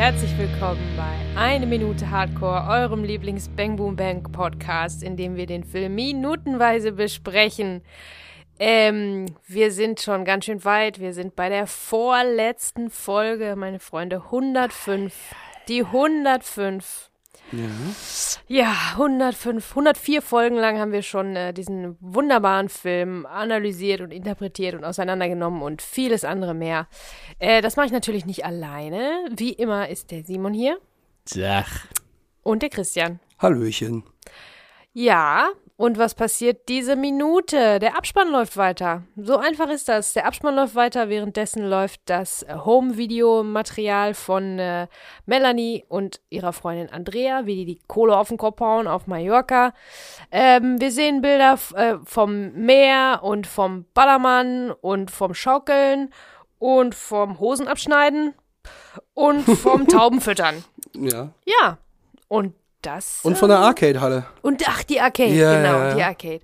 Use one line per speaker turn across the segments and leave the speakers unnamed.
herzlich willkommen bei Eine Minute Hardcore, eurem Lieblings Bang Boom Bang Podcast, in dem wir den Film minutenweise besprechen. Ähm, wir sind schon ganz schön weit. Wir sind bei der vorletzten Folge, meine Freunde, 105. Die 105.
Ja.
Ja, 105, 104 Folgen lang haben wir schon äh, diesen wunderbaren Film analysiert und interpretiert und auseinandergenommen und vieles andere mehr. Äh, das mache ich natürlich nicht alleine. Wie immer ist der Simon hier
Ach.
und der Christian.
Hallöchen.
Ja, und was passiert diese Minute? Der Abspann läuft weiter. So einfach ist das. Der Abspann läuft weiter. Währenddessen läuft das Home-Video-Material von äh, Melanie und ihrer Freundin Andrea, wie die die Kohle auf den Kopf hauen auf Mallorca. Ähm, wir sehen Bilder äh, vom Meer und vom Ballermann und vom Schaukeln und vom Hosenabschneiden und vom Taubenfüttern.
Ja.
Ja, und das.
Und von der Arcade-Halle.
Und ach, die Arcade,
Ja,
genau,
ja, ja.
die Arcade.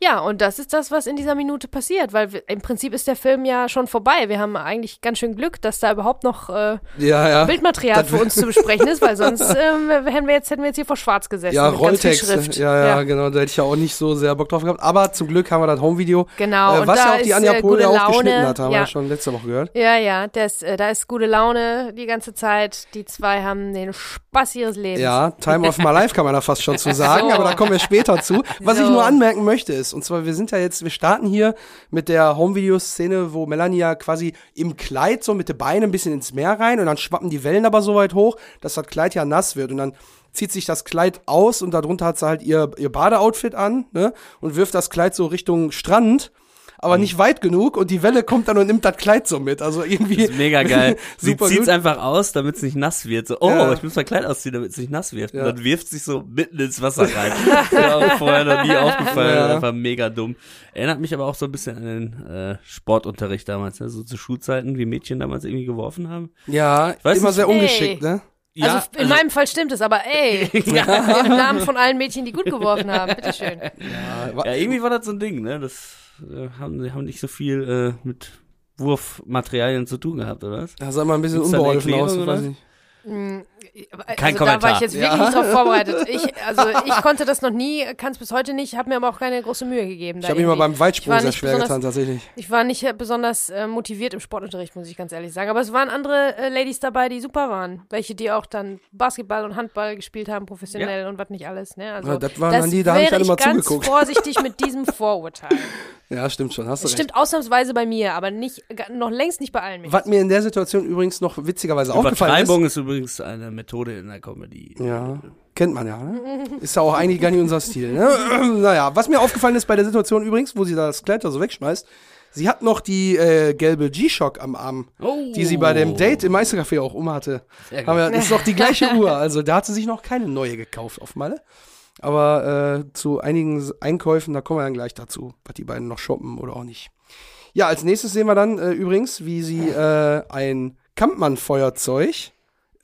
Ja, und das ist das, was in dieser Minute passiert, weil wir, im Prinzip ist der Film ja schon vorbei. Wir haben eigentlich ganz schön Glück, dass da überhaupt noch äh,
Ja, ja.
Bildmaterial
das
für uns zu besprechen ist, weil sonst ähm, hätten wir jetzt hätten wir jetzt hier vor Schwarz gesessen.
Ja,
viel
Rolltexte.
Schrift.
Ja, ja, genau. Da hätte ich ja auch nicht so sehr Bock drauf gehabt. Aber zum Glück haben wir das Home-Video.
Genau,
Äh, was ja auch die Anja
äh,
Pohl ja auch geschnitten hat, haben wir
Ja.
ja schon letzte Woche gehört.
Ja, ja, das, äh, da ist gute Laune die ganze Zeit. Die zwei haben den Spaß ihres Lebens.
Ja, Time of My Life kann man da fast schon zu sagen,
So.
aber da kommen wir später zu. Was ich
So.
nur anmerken möchte ist, und zwar wir sind ja jetzt, wir starten hier mit der Home-Video-Szene, wo Melanie ja quasi im Kleid so mit den Beinen ein bisschen ins Meer rein und dann schwappen die Wellen aber so weit hoch, dass das Kleid ja nass wird und dann zieht sich das Kleid aus und darunter hat sie halt ihr, ihr Badeoutfit an, ne, und wirft das Kleid so Richtung Strand. Aber
Mhm.
nicht weit genug und die Welle kommt dann und nimmt das Kleid so mit. Also irgendwie.
Das ist mega geil. Sie zieht's
gut.
einfach aus, damit es nicht nass wird. So, oh,
Ja.
ich muss mein Kleid ausziehen, damit es nicht nass wird.
Ja.
Und dann wirft sich so mitten ins Wasser rein. mir auch vorher noch nie aufgefallen.
Ja.
Einfach mega dumm. Erinnert mich aber auch so ein bisschen an den äh, Sportunterricht damals, ne? so zu Schulzeiten, wie Mädchen damals irgendwie geworfen haben.
Ja,
weiß
immer
nicht.
sehr ungeschickt, ne?
Also f- in meinem Fall stimmt es, aber ey, im Namen von allen Mädchen, die gut geworfen haben, bitteschön.
ja, irgendwie war das so ein Ding, ne? Das äh, haben, die haben nicht so viel äh, mit Wurfmaterialien zu tun gehabt, oder was?
Da sah mal ein bisschen unbeholfen aus. Weiß
oder? Kein
also Da war
Kommentar.
ich jetzt wirklich
Ja.
nicht drauf vorbereitet. Ich, also ich konnte das noch nie, kann es bis heute nicht, habe mir aber auch keine große Mühe gegeben.
Ich habe mich mal beim Weitsprung sehr
nicht
schwer
besonders-
getan, tatsächlich.
Ich war nicht besonders äh, motiviert im Sportunterricht, muss ich ganz ehrlich sagen. Aber es waren andere äh, Ladies dabei, die super waren. Welche, die auch dann Basketball und Handball gespielt haben, professionell und was nicht alles. Ne? Also,
Ja, das waren dann die, da hab ich dann immer
ganz
zugeguckt.
vorsichtig mit diesem Vorurteil.
Ja, stimmt schon, hast du
Das
recht.
stimmt ausnahmsweise bei mir, aber nicht, noch längst nicht bei allen Mädchen.
Was mir in der Situation übrigens noch witzigerweise aufgefallen ist.
Übertreibung ist übrigens eine Methode in der Comedy.
Ja, kennt man ja, ne? Ist ja auch eigentlich gar nicht unser Stil, ne? naja, was mir aufgefallen ist bei der Situation übrigens, wo sie das Kleid da so wegschmeißt, sie hat noch die äh, gelbe G-Shock am Arm,
Oh.
die sie bei dem Date im Meistercafé auch umhatte. Haben wir, das ist noch die gleiche Uhr, also da hat sie sich noch keine neue gekauft auf Malle. Aber äh, zu einigen Einkäufen, da kommen wir dann gleich dazu, was die beiden noch shoppen oder auch nicht. Ja, als nächstes sehen wir dann äh, übrigens, wie sie äh, ein Kampmann-Feuerzeug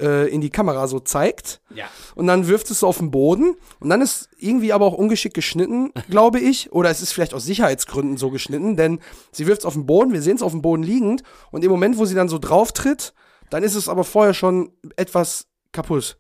äh, in die Kamera so zeigt.
Ja.
Und dann wirft es so auf den Boden. Und dann ist irgendwie aber auch ungeschickt geschnitten, glaube ich. Oder es ist vielleicht aus Sicherheitsgründen so geschnitten, denn sie wirft es auf den Boden, wir sehen es auf dem Boden liegend. Und im Moment, wo sie dann so drauf tritt, dann ist es aber vorher schon etwas kaputt.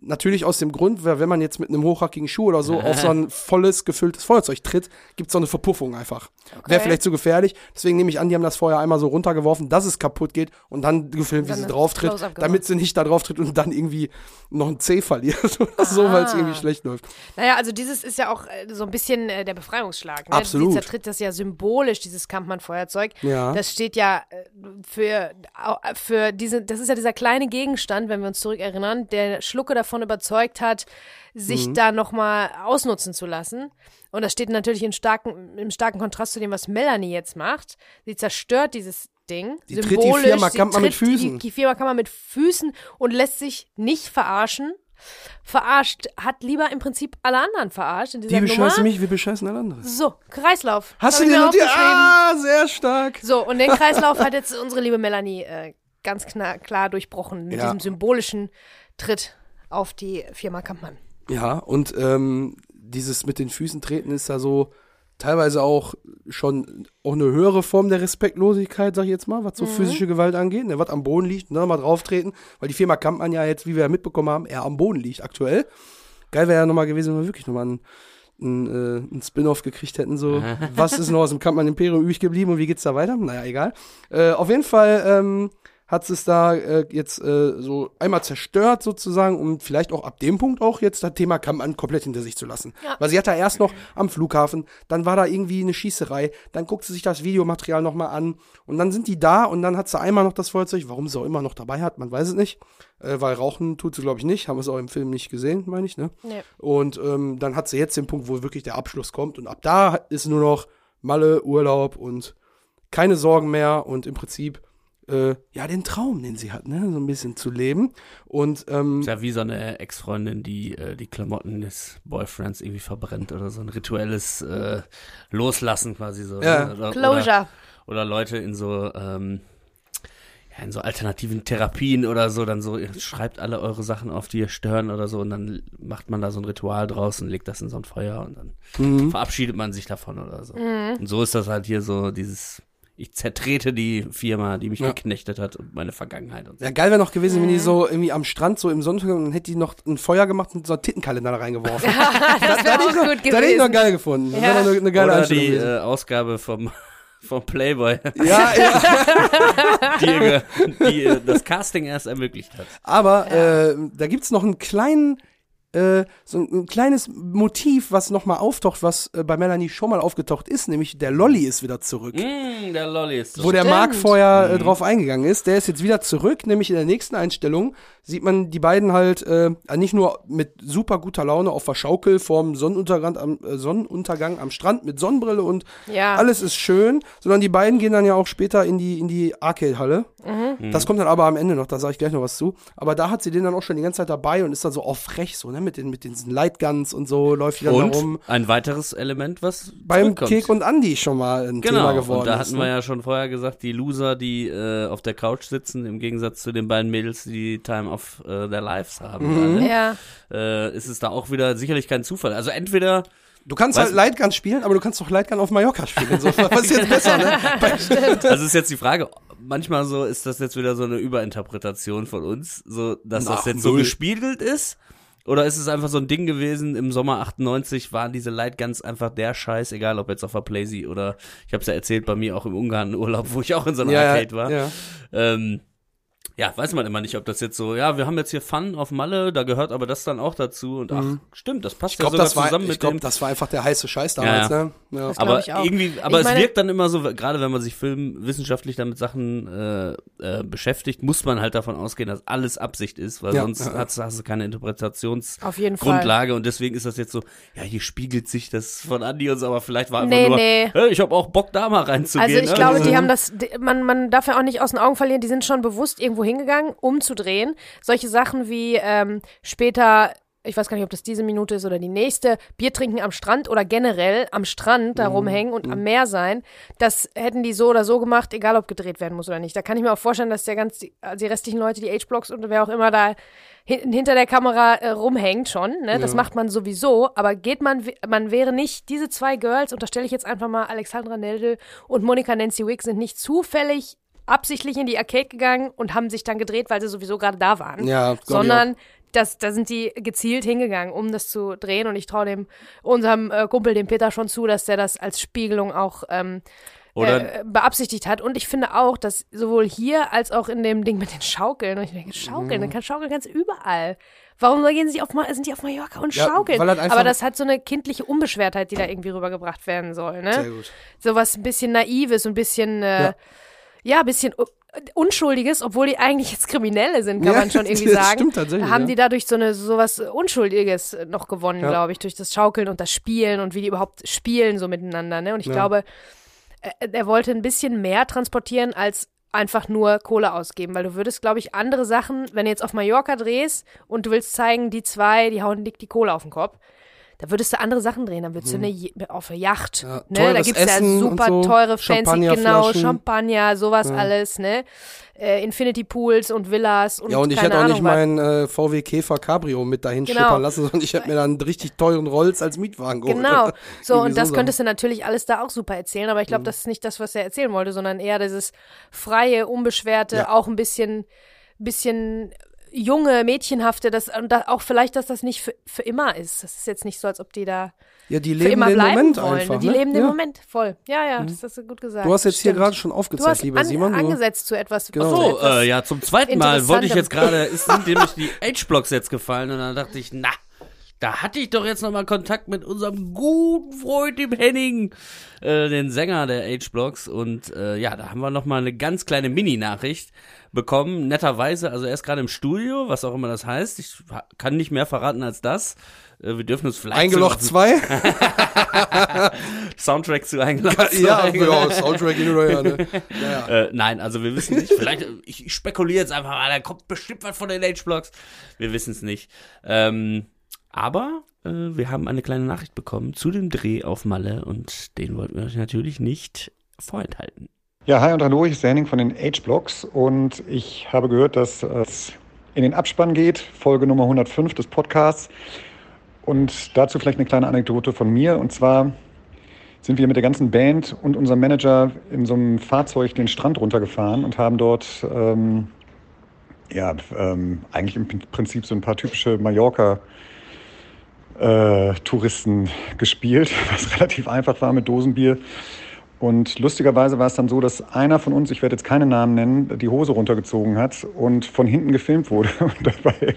Natürlich aus dem Grund, weil wenn man jetzt mit einem hochhackigen Schuh oder so auf so ein volles, gefülltes Feuerzeug tritt, gibt es so eine Verpuffung einfach. Wäre vielleicht zu gefährlich. Deswegen nehme ich an, die haben das vorher einmal so runtergeworfen, dass es kaputt geht und dann gefilmt, wie sie drauf tritt, damit sie nicht da drauf tritt und dann irgendwie noch ein C verliert oder so, weil es
Ah.
irgendwie schlecht läuft.
Naja, also dieses ist ja auch äh, so ein bisschen äh, der Befreiungsschlag. Ne?
Absolut.
Sie zertritt das ja symbolisch, dieses Kampmann-Feuerzeug.
Ja.
Das steht ja äh, für, für diese, das ist ja dieser kleine Gegenstand, wenn wir uns zurückerinnern, der Schlucke davon überzeugt hat, sich da nochmal ausnutzen zu lassen. Und das steht natürlich in starken, im starken Kontrast zu dem, was Melanie jetzt macht. Sie zerstört dieses Ding.
Die tritt die Firma Kampmann mit
tritt
Füßen.
Die, die Firma Kampmann mit Füßen und lässt sich nicht verarschen. Verarscht, hat lieber im Prinzip alle anderen verarscht in dieser
Die bescheißen mich, wir bescheißen alle anderen.
So, Kreislauf.
Hast du
mir
notiert?
aufgeschrieben.
Ah, sehr stark.
So, und den Kreislauf hat jetzt unsere liebe Melanie äh, ganz klar, klar durchbrochen mit
Ja.
diesem symbolischen Tritt auf die Firma Kampmann.
Ja, und ähm, dieses mit den Füßen treten ist da so teilweise auch schon auch eine höhere Form der Respektlosigkeit, sag ich jetzt mal, was so physische Gewalt angeht. Ne, was am Boden liegt, ne, mal drauf treten, weil die Firma Kampmann ja jetzt, wie wir ja mitbekommen haben, eher am Boden liegt aktuell. Geil wäre ja nochmal gewesen, wenn wir wirklich nochmal einen, einen, äh, einen Spin-off gekriegt hätten, so, was ist noch aus dem Kampmann Imperium übrig geblieben und wie geht's da weiter? Naja, egal. Äh, auf jeden Fall, ähm, hat es da äh, jetzt äh, so einmal zerstört sozusagen, um vielleicht auch ab dem Punkt auch jetzt das Thema Kampmann komplett hinter sich zu lassen.
Ja.
Weil sie hat da erst noch am Flughafen, dann war da irgendwie eine Schießerei, dann guckt sie sich das Videomaterial nochmal an und dann sind die da und dann hat sie einmal noch das Feuerzeug, warum sie auch immer noch dabei hat, man weiß es nicht, äh, weil rauchen tut sie glaube ich nicht, haben wir es auch im Film nicht gesehen, meine ich, ne?
Nee.
Und ähm, dann hat sie jetzt den Punkt, wo wirklich der Abschluss kommt und ab da ist nur noch Malle, Urlaub und keine Sorgen mehr und im Prinzip äh, ja den Traum, den sie hat, ne, so ein bisschen zu leben und ähm,
Ist ja wie so eine Ex-Freundin, die äh, die Klamotten des Boyfriends irgendwie verbrennt oder so ein rituelles äh, Loslassen quasi so.
Ja.
ne? Oder,
Closure.
Oder, oder Leute in so ähm, ja, in so alternativen Therapien oder so, dann so, ihr schreibt alle eure Sachen auf, die ihr stören oder so und dann macht man da so ein Ritual draus und legt das in so ein Feuer und dann
mhm.
verabschiedet man sich davon oder so.
Mhm.
Und so ist das halt hier so dieses, ich zertrete die Firma, die mich
Ja.
geknechtet hat und meine Vergangenheit und so.
Ja, geil wäre noch gewesen, wenn die so irgendwie am Strand so im Sonnenuntergang, dann hätte die noch ein Feuer gemacht und so einen Tittenkalender da reingeworfen.
das wäre auch gut
Das hätte ich noch
gewesen.
geil gefunden. Das
Ja.
wäre noch eine, eine geile
Oder die
gewesen.
äh, Ausgabe vom, vom Playboy,
Ja, ja.
die, die das Casting erst ermöglicht hat.
Aber äh, da gibt's noch einen kleinen, äh, so ein, ein kleines Motiv, was nochmal auftaucht, was äh, bei Melanie schon mal aufgetaucht ist, nämlich der Lolly ist wieder zurück.
Mm, der Lolli ist so.
Wo der
Stimmt.
Mark vorher äh, drauf eingegangen ist, der ist jetzt wieder zurück, nämlich in der nächsten Einstellung sieht man die beiden halt äh, nicht nur mit super guter Laune auf der Schaukel vorm Sonnenuntergang am, äh, Sonnenuntergang am Strand mit Sonnenbrille und
Ja.
alles ist schön, sondern die beiden gehen dann ja auch später in die, in die Arcade-Halle.
Mhm.
Das kommt dann aber am Ende noch, da sage ich gleich noch was zu. Aber da hat sie den dann auch schon die ganze Zeit dabei und ist dann so auf frech, so, ne, mit den, mit diesen Lightguns und so, läuft die dann
und
da rum.
ein weiteres Element, was
Beim. Kek und Andy schon mal ein
Genau,
Thema geworden
und da
ist.
hatten
ne?
wir ja schon vorher gesagt, die Loser, die äh, auf der Couch sitzen, im Gegensatz zu den beiden Mädels, die Time of äh, their Lives haben,
Mhm.
Ja.
äh, ist es da auch wieder sicherlich kein Zufall. Also entweder
Du kannst
Weißt
halt Lightgun spielen, aber du kannst auch Lightgun auf Mallorca spielen. So, was ist jetzt besser, ne?
Also ist jetzt die Frage, manchmal so ist das jetzt wieder so eine Überinterpretation von uns, so dass das
Ach,
jetzt so gespiegelt ist. Oder ist es einfach so ein Ding gewesen, im Sommer 98 waren diese Lightguns einfach der Scheiß, egal ob jetzt auf der Playsee oder, ich habe es ja erzählt, bei mir auch im Ungarn Urlaub, wo ich auch in so einer Arcade war.
Ja.
Ähm, ja, weiß man immer nicht, ob das jetzt so, ja, wir haben jetzt hier Fun auf Malle, da gehört aber das dann auch dazu und ach, stimmt, das passt
Mhm. Ich glaube,
ja sogar
das, war,
zusammen
ich
mit
glaub,
dem.
das war einfach der heiße Scheiß damals,
Ja,
ne? Ja.
glaub
aber
ich auch.
irgendwie, aber
Ich
es
meine-
wirkt dann immer so, gerade wenn man sich filmwissenschaftlich damit Sachen äh, äh, beschäftigt, muss man halt davon ausgehen, dass alles Absicht ist, weil
Ja,
sonst
ja, ja.
Hast, hast du keine Interpretationsgrundlage und deswegen ist das jetzt so, ja, hier spiegelt sich das von Andi und so, aber vielleicht war einfach
Nee,
nur,
nee.
hey, ich habe auch Bock da mal reinzugehen.
Also ich
ne?
glaube,
Also-
die haben das, die- man, man darf ja auch nicht aus den Augen verlieren, die sind schon bewusst irgendwo hingegangen, um zu drehen. Solche Sachen wie ähm, später, ich weiß gar nicht, ob das diese Minute ist oder die nächste, Bier trinken am Strand oder generell am Strand
Mhm.
da rumhängen und am Meer sein, das hätten die so oder so gemacht, egal ob gedreht werden muss oder nicht. Da kann ich mir auch vorstellen, dass der ganz, die, also die restlichen Leute, die H-Blocks und wer auch immer da hin, hinter der Kamera äh, rumhängt schon, ne? Das
Ja.
macht man sowieso, aber geht man, man wäre nicht, diese zwei Girls, unterstelle ich jetzt einfach mal, Alexandra Neldel und Monika Nancy Wick sind nicht zufällig absichtlich in die Arcade gegangen und haben sich dann gedreht, weil sie sowieso gerade da waren.
Ja,
sondern das, da sind die gezielt hingegangen, um das zu drehen. Und ich traue dem unserem äh, Kumpel, dem Peter, schon zu, dass der das als Spiegelung auch ähm, äh, beabsichtigt hat. Und ich finde auch, dass sowohl hier als auch in dem Ding mit den Schaukeln, und ich denke, Schaukeln,
Mhm.
dann kann Schaukeln ganz überall. Warum gehen sie auf, sind die auf Mallorca und
Ja,
schaukeln?
halt
Aber das hat so eine kindliche Unbeschwertheit, die da irgendwie rübergebracht werden soll. Ne?
Sehr gut.
sowas ein bisschen naives ein bisschen, äh,
Ja.
Ja, ein bisschen Unschuldiges, obwohl die eigentlich jetzt Kriminelle sind, kann
Ja,
man schon irgendwie
das
sagen.
stimmt tatsächlich,
haben
ja.
die dadurch so eine sowas Unschuldiges noch gewonnen,
Ja.
glaube ich, durch das Schaukeln und das Spielen und wie die überhaupt spielen so miteinander. Ne? Und ich glaube, äh, er wollte ein bisschen mehr transportieren als einfach nur Kohle ausgeben, weil du würdest, glaube ich, andere Sachen, wenn du jetzt auf Mallorca drehst und du willst zeigen, die zwei, die hauen dick die Kohle auf den Kopf, Da würdest du andere Sachen drehen, dann würdest du eine, Je- auf eine Yacht.
Mhm. Ja,
ne? Da gibt's ja
Essen und
super
so,
teure, fancy, genau. Champagner, sowas alles, ne? Äh, Infinity Pools und Villas und
Ja, und ich hätte auch
Ahnung
nicht meinen äh, VW Käfer Cabrio mit dahin
Genau.
schippern lassen, sondern ich hätte mir dann einen richtig teuren Rolls als Mietwagen geholt.
Genau. So, und das
so
könntest du natürlich alles da auch super erzählen, aber ich
Mhm.
glaube, das ist nicht das, was er erzählen wollte, sondern eher dieses freie, unbeschwerte,
Ja.
auch ein bisschen, bisschen junge, mädchenhafte, das, und da, auch vielleicht, dass das nicht für, für immer ist. Das ist jetzt nicht so, als ob die da
Ja, die
für
leben
immer
den
bleiben
Moment
wollen.
einfach.
die
ne?
leben den
ja.
Moment voll. Ja, ja, das hast du gut gesagt.
Du hast jetzt hier
Stimmt.
gerade schon
Du
aufgezeigt,
hast
lieber
an,
Simon. Du,
angesetzt zu etwas.
Genau.
So,
etwas
äh, ja, zum zweiten Mal wollte ich jetzt gerade, ist sind nämlich die H-Blocks jetzt gefallen und dann dachte ich, na, da hatte ich doch jetzt nochmal Kontakt mit unserem guten Freund, dem Henning, äh, den Sänger der H-Blocks und äh, ja, da haben wir nochmal eine ganz kleine Mini-Nachricht bekommen, netterweise, also er ist gerade im Studio, was auch immer das heißt, ich kann nicht mehr verraten als das. Äh, Wir dürfen uns vielleicht
Eingelocht
sogar auf
2?
den Soundtrack zu Eingelocht
ja,
zwei.
ja, Soundtrack hin oder her, ne? Ja, ja.
Äh, nein, also wir wissen nicht. Vielleicht, ich, ich spekuliere jetzt einfach mal, da kommt bestimmt was von den H-Blocks. Wir wissen es nicht. Ähm, aber äh, wir haben eine kleine Nachricht bekommen zu dem Dreh auf Malle und den wollten wir euch natürlich nicht vorenthalten.
Ja, hi und hallo, ich bin Henning von den H-Blocks und ich habe gehört, dass es in den Abspann geht, Folge Nummer 105 des Podcasts. Und dazu vielleicht eine kleine Anekdote von mir. Und zwar sind wir mit der ganzen Band und unserem Manager in so einem Fahrzeug den Strand runtergefahren und haben dort ähm, ja, ähm, eigentlich im Prinzip so ein paar typische Mallorca äh, Touristen gespielt, was relativ einfach war mit Dosenbier. Und lustigerweise war es dann so, dass einer von uns, ich werde jetzt keine Namen nennen, die Hose runtergezogen hat und von hinten gefilmt wurde. Und dabei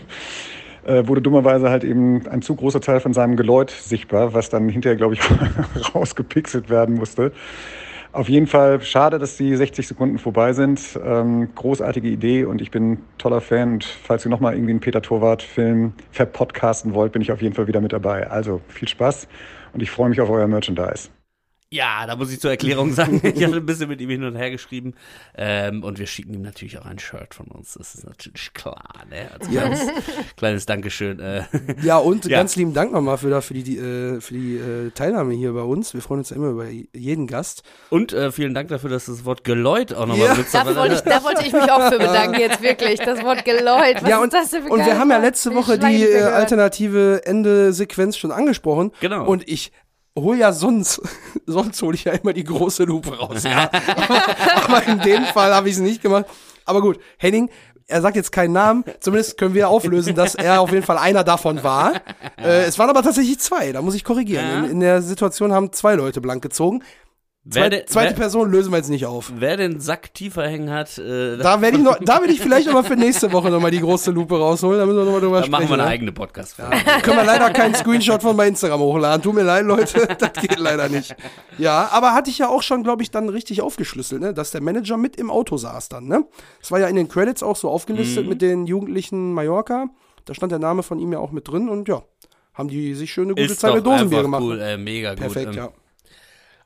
äh, wurde dummerweise halt eben ein zu großer Teil von seinem Geläut sichtbar, was dann hinterher, glaube ich, rausgepixelt werden musste. Auf jeden Fall schade, dass die 60 Sekunden vorbei sind. Ähm, großartige Idee und ich bin toller Fan. Und falls ihr nochmal irgendwie einen Peter Torwart-Film verpodcasten wollt, bin ich auf jeden Fall wieder mit dabei. Also viel Spaß und ich freue mich auf euer Merchandise.
Ja, da muss ich zur Erklärung sagen, ich hatte ein bisschen mit ihm hin und her geschrieben. Ähm, und wir schicken ihm natürlich auch ein Shirt von uns. Das ist natürlich klar, ne? Als kleines, kleines Dankeschön. Äh,
ja, und
Ja.
ganz lieben Dank nochmal für, für die, die, äh, für die äh, Teilnahme hier bei uns. Wir freuen uns ja immer über jeden Gast.
und äh, vielen Dank dafür, dass du das Wort Geläut auch nochmal
Ja.
benutzt
Da
hast.
wollte, ich, da wollte ich mich auch für bedanken, jetzt wirklich. Das Wort Geläut. Was
ja,
ist
und,
das denn für
und wir haben ja letzte Woche die äh, alternative Ende-Sequenz schon angesprochen.
Genau.
Und ich hol ja sonst, sonst hole ich ja immer die große Lupe raus. Ja. aber, aber in dem Fall habe ich es nicht gemacht. Aber gut, Henning, er sagt jetzt keinen Namen. Zumindest können wir auflösen, dass er auf jeden Fall einer davon war. Äh, es waren aber tatsächlich zwei. Da muss ich korrigieren.
Ja.
In, in der Situation haben zwei Leute blank gezogen.
Wer,
zweite
wer,
Person lösen wir jetzt nicht auf.
wer den Sack tiefer hängen hat, äh,
Da werde ich noch, da will ich vielleicht noch mal für nächste Woche noch mal die große Lupe rausholen. Da müssen wir noch mal drüber
da
sprechen.
machen wir eine
ne?
eigene Podcast-Folge.
Können wir leider keinen Screenshot von bei Instagram hochladen. Tut mir leid, Leute, das geht leider nicht. Ja, aber hatte ich ja auch schon, glaube ich, dann richtig aufgeschlüsselt, ne? dass der Manager mit im Auto saß dann. Ne? Das war ja in den Credits auch so aufgelistet
Mhm.
mit den Jugendlichen Mallorca. Da stand der Name von ihm ja auch mit drin und ja, haben die sich schön eine gute
Ist
Zeit mit Dosenbier gemacht.
cool, äh, mega gut.
Perfekt,
ähm,
ja.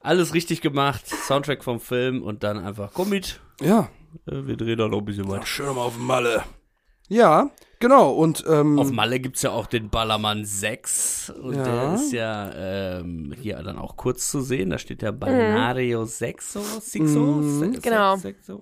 Alles richtig gemacht, Soundtrack vom Film und dann einfach, komm mit,
Ja,
äh, wir drehen da noch ein bisschen weiter.
schön mal auf Malle. Ja, genau. Und ähm,
Auf Malle gibt's ja auch den Ballermann 6 und
Ja.
der ist ja ähm, hier dann auch kurz zu sehen. Da steht ja Balneario 6 so, Sixo,
Mhm.
Se-
Genau.
Sexo.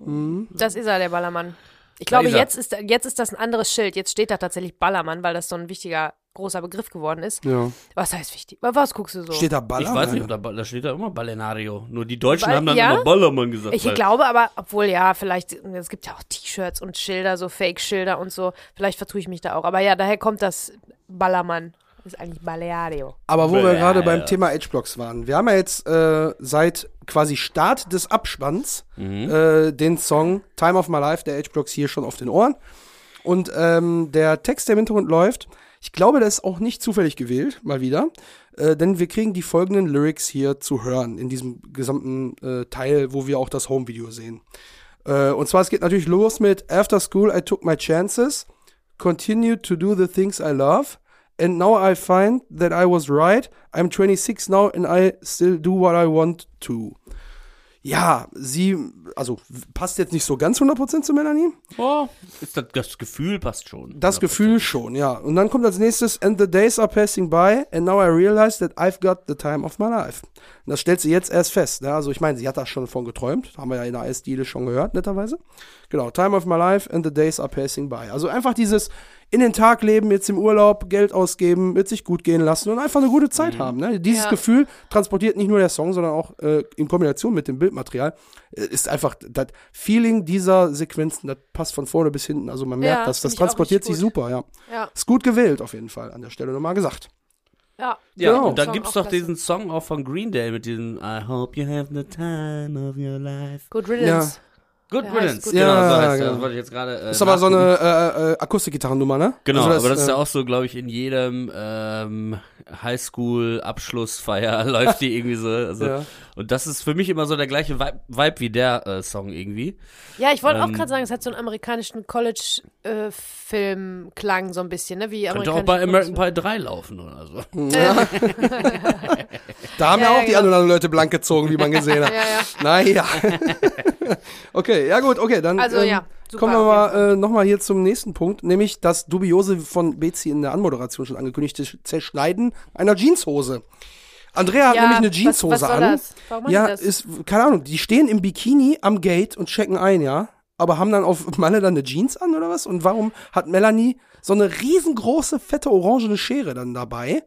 Das ist er, der Ballermann. Ich glaube,
ist
jetzt ist, jetzt ist das ein anderes Schild. Jetzt steht da tatsächlich Ballermann, weil das so ein wichtiger, großer Begriff geworden ist.
ja.
Was heißt wichtig? Was guckst du so?
steht da
Ich
Baller?
weiß nicht, ob da, da steht da immer Balneario. Nur die Deutschen
Bal-
haben dann
ja?
immer Ballermann gesagt.
Ich
weil-
glaube aber, obwohl ja, vielleicht, es gibt ja auch T-Shirts und Schilder, so Fake-Schilder und so. Vielleicht vertue ich mich da auch. Aber ja, daher kommt das Ballermann. Das ist eigentlich Baleario.
Aber wo wir
Bäh.
gerade beim Thema H-Blocks waren. Wir haben ja jetzt äh, seit quasi Start des Abspanns
Mhm.
äh, den Song Time of My Life der H-Blocks hier schon auf den Ohren. Und ähm, der Text, der im Hintergrund läuft, ich glaube, der ist auch nicht zufällig gewählt, mal wieder. Äh, denn wir kriegen die folgenden Lyrics hier zu hören in diesem gesamten äh, Teil, wo wir auch das Home-Video sehen. Äh, und zwar, es geht natürlich los mit After school I took my chances, continued to do the things I love, and now I find that I was right. I'm 26 now and I still do what I want to. Ja, sie, also passt jetzt nicht so ganz 100% zu Melanie.
Oh, ist das, das Gefühl passt schon.
Das Gefühl schon, ja. Und dann kommt als nächstes, and the days are passing by, and now I realize that I've got the time of my life. Und das stellt sie jetzt erst fest. Ne? Also ich meine, sie hat da schon von geträumt, haben wir ja in der Eisdiele schon gehört, netterweise. Genau, time of my life, and the days are passing by. Also einfach dieses in den Tag leben, jetzt im Urlaub, Geld ausgeben, mit sich gut gehen lassen und einfach eine gute Zeit haben. Ne? Dieses
Ja.
Gefühl transportiert nicht nur der Song, sondern auch äh, in Kombination mit dem Bildmaterial, äh, ist einfach das Feeling dieser Sequenzen, das passt von vorne bis hinten. Also man merkt,
Ja,
dass das transportiert sich super, ja.
Ja,
Ist gut gewählt auf jeden Fall, an der Stelle nochmal gesagt.
Ja.
Ja,
Genau.
und dann
Song
gibt's
auch
doch diesen Song auch von Green Day mit diesem I hope you have the time of your life.
Good Riddance.
Good
Der heißt
Riddance,
Good
genau,
Riddance.
so
Ja,
heißt der.
genau.
Das wollte ich jetzt gerade. Äh,
Ist aber so eine äh, äh, Akustikgitarrennummer, ne?
Genau,
Also
aber das ist ja
äh,
auch so, glaube ich, in jedem ähm, Highschool-Abschlussfeier läuft die irgendwie so. Also,
Ja.
Und das ist für mich immer so der gleiche Vibe, Vibe wie der äh, Song irgendwie.
Ja, ich wollte auch
Ähm,
gerade sagen, es hat so einen amerikanischen College-Film-Klang so ein bisschen, ne? Wie
Könnte auch bei American Pie 3 laufen oder so.
Ja. da haben ja,
Ja,
auch die
genau.
anderen Leute blank gezogen, wie man gesehen hat.
Ja, ja.
Naja. okay, ja gut, okay, dann
Also,
ähm,
ja, super
kommen wir mal äh, nochmal hier zum nächsten Punkt, nämlich das dubiose von Bezi in der Anmoderation schon angekündigte Zerschneiden einer Jeanshose. Andrea hat
Ja,
nämlich eine Jeanshose an.
das? Warum machen
ja, ist, keine Ahnung, die stehen im Bikini am Gate und checken ein, ja. Aber haben dann auf Malle dann eine Jeans an oder was? Und warum hat Melanie so eine riesengroße, fette, orangene Schere dann dabei?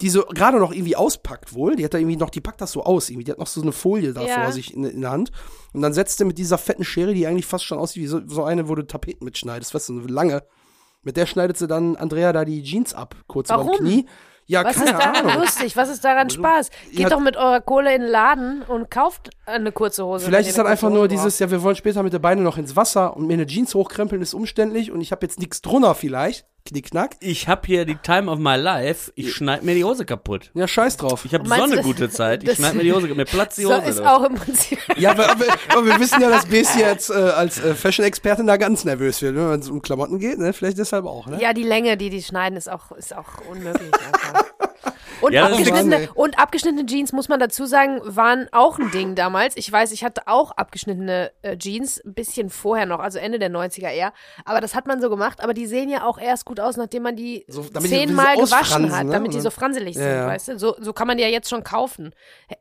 Die so gerade noch irgendwie auspackt wohl. Die hat da irgendwie noch, die packt das so aus irgendwie. Die hat noch so eine Folie da
Ja.
vor sich in, in der Hand. Und dann setzt sie mit dieser fetten Schere, die eigentlich fast schon aussieht wie so, so eine, wo du Tapeten mitschneidest, weißt du, so lange. Mit der schneidet sie dann Andrea da die Jeans ab, kurz über dem Knie. Ja,
Was ist
keine
daran
Ahnung.
lustig? Was ist daran Spaß? Geht
Ja,
doch mit eurer Kohle in den Laden und kauft eine kurze Hose.
Vielleicht ist
eine
einfach nur dieses, ja, wir wollen später mit der Beine noch ins Wasser und mir eine Jeans hochkrempeln ist umständlich und ich habe jetzt nichts drunter vielleicht. Knickknack.
Ich habe hier die Time of my life. Ich schneid mir die Hose kaputt.
Ja, scheiß drauf.
Ich habe so eine
das-
gute Zeit. Ich
das-
schneid mir die Hose, mir platzt die
So
Hose.
ist
durch.
auch im Prinzip.
Ja, aber, aber, aber wir wissen ja, dass Besi jetzt äh, als äh, Fashion-Expertin da ganz nervös wird, wenn es um Klamotten geht, ne? Vielleicht deshalb auch, ne?
Ja, die Länge, die die schneiden, ist auch, ist auch unmöglich. Und,
Ja,
abgeschnittene, und abgeschnittene Jeans, muss man dazu sagen, waren auch ein Ding damals. Ich weiß, ich hatte auch abgeschnittene äh, Jeans, ein bisschen vorher noch, also Ende der 90er eher. Aber das hat man so gemacht. Aber die sehen ja auch erst gut aus, nachdem man die
So, die
zehnmal gewaschen hat,
ne?
damit die so franselig sind,
Ja, ja.
weißt du? So, so kann man die ja jetzt schon kaufen.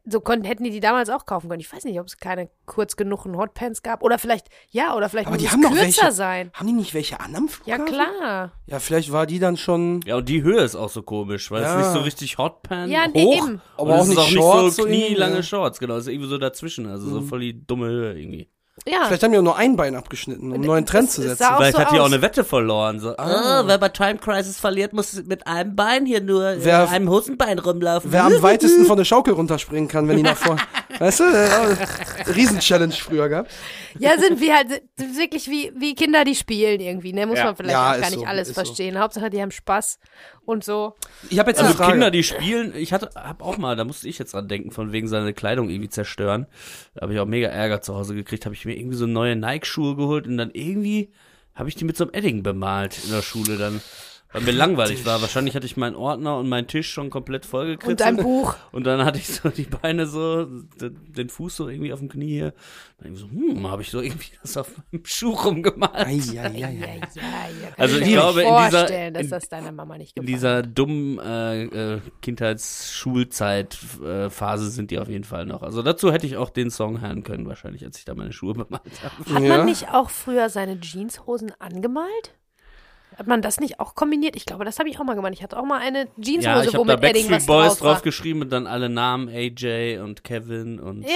So konnten, hätten die die damals auch kaufen können. Ich weiß nicht, ob es keine kurz genugen Hotpants gab. Oder vielleicht, ja, oder vielleicht
Aber die
muss
haben
es
doch
kürzer
welche.
sein.
Haben die nicht welche an am
Ja,
Flughafen?
klar.
Ja, vielleicht war die dann schon.
Ja, und die Höhe ist auch so komisch, weil
Ja.
es nicht so richtig Hotpan
Ja, nee,
hoch.
eben.
Aber auch
auch
es
nicht
auch
Shorts,
nicht
so
so
irgendwie,
knielange
ja.
Shorts, genau. Es ist irgendwie so dazwischen, also so voll die dumme Höhe irgendwie.
Ja.
Vielleicht haben die auch nur ein Bein abgeschnitten, um einen neuen Trend
das-
zu
es
setzen.
Vielleicht
so
hat die auch eine Wette verloren. So, ah. wer bei Time Crisis verliert, muss mit einem Bein hier nur
Wer-
in einem Hosenbein rumlaufen.
Wer am weitesten von der Schaukel runterspringen kann, wenn die nach vorne. weißt du? Äh, Riesen-Challenge früher gehabt.
Ja, sind wir halt sind wirklich wie, wie Kinder, die spielen irgendwie, ne? Muss
Ja.
man vielleicht
Ja,
auch gar nicht
so,
alles
ist so.
verstehen. Hauptsache, die haben Spaß und so.
Ich habe jetzt
Also
eine Frage.
Kinder, die spielen, ich hatte, hab auch mal, da musste ich jetzt dran denken, von wegen seine Kleidung irgendwie zerstören. Da habe ich auch mega Ärger zu Hause gekriegt, habe ich mir irgendwie so neue Nike-Schuhe geholt und dann irgendwie habe ich die mit so einem Edding bemalt in der Schule dann. Weil mir langweilig war. Wahrscheinlich hatte ich meinen Ordner und meinen Tisch schon komplett
Und
vollgekritzelt.
dein Buch.
Und dann hatte ich so die Beine so, den, Fuß so irgendwie auf dem Knie hier. Dann so, hm, habe ich so irgendwie das auf meinem Schuh rumgemalt.
Ei, ei,
Ja,
ei,
Also ich
nicht
glaube, in dieser-
vorstellen, dass
in-
das deiner Mama nicht
In dieser dummen äh, äh, Kindheitsschulzeit-Phase Phase sind die auf jeden Fall noch. Also dazu hätte ich auch den Song hören können, wahrscheinlich, als ich da meine Schuhe bemalt habe.
Hat
Ja.
man nicht auch früher seine Jeanshosen angemalt? Hat man das nicht auch kombiniert? Ich glaube, das habe ich auch mal gemacht. Ich hatte auch mal eine Jeanshose,
Ja, ich
wo
habe da
mit Edding
Backstreet
was
Boys
drauf war.
draufgeschrieben und dann alle Namen AJ und Kevin und
Ja,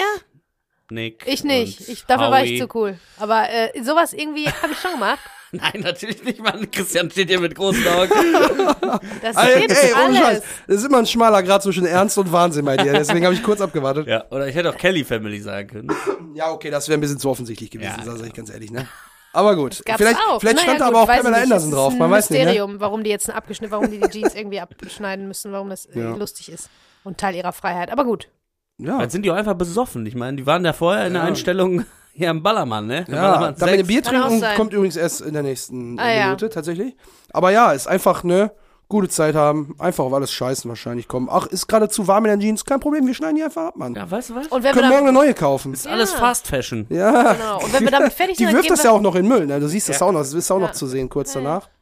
Nick.
ich nicht.
und
Ich, dafür war ich
Howie.
zu cool. Aber äh, sowas irgendwie habe ich schon gemacht.
Nein, natürlich nicht, Mann. Christian steht hier mit großen Augen.
Das
Ey,
gibt's
ey, Scheiß.
alles.
Das ist immer ein schmaler Grad zwischen Ernst und Wahnsinn bei dir. Deswegen habe ich kurz abgewartet.
ja, oder ich hätte auch Kelly Family sagen können.
Ja, okay, das wäre ein bisschen zu offensichtlich gewesen,
Ja,
sag ich ganz ehrlich, ne? Aber gut.
Gab's
Vielleicht,
auch.
vielleicht
Naja,
stand da
gut,
aber auch Pamela
nicht.
Anderson drauf.
ein
Man weiß nicht, ne?
Mysterium, warum die jetzt abgeschnitten, warum die die Jeans irgendwie abschneiden müssen, warum das
Ja.
lustig ist und Teil ihrer Freiheit. Aber gut.
Ja,
Dann sind die auch einfach besoffen. Ich meine, die waren ja vorher in der
Ja.
Einstellung hier am Ballermann, ne?
Ja
Ballermann
damit ein
sechs.
Bier trinken kommt übrigens erst in der nächsten
Ah, ja.
Minute, tatsächlich. Aber ja, ist einfach, ne, gute Zeit haben, einfach auf alles scheißen wahrscheinlich kommen. Ach, ist gerade zu warm in den Jeans, kein Problem, wir schneiden die einfach ab, Mann.
Ja, weißt du was?
Und wenn wir
Können morgen
dann,
eine neue kaufen.
ist alles
Ja.
Fast Fashion.
Ja.
genau. Und wenn wir damit fertig
Die
sind, dann
wirft das
wir,
ja auch noch in den Müll, ne? Du siehst das
Ja.
auch noch, das ist auch noch zu sehen, kurz danach.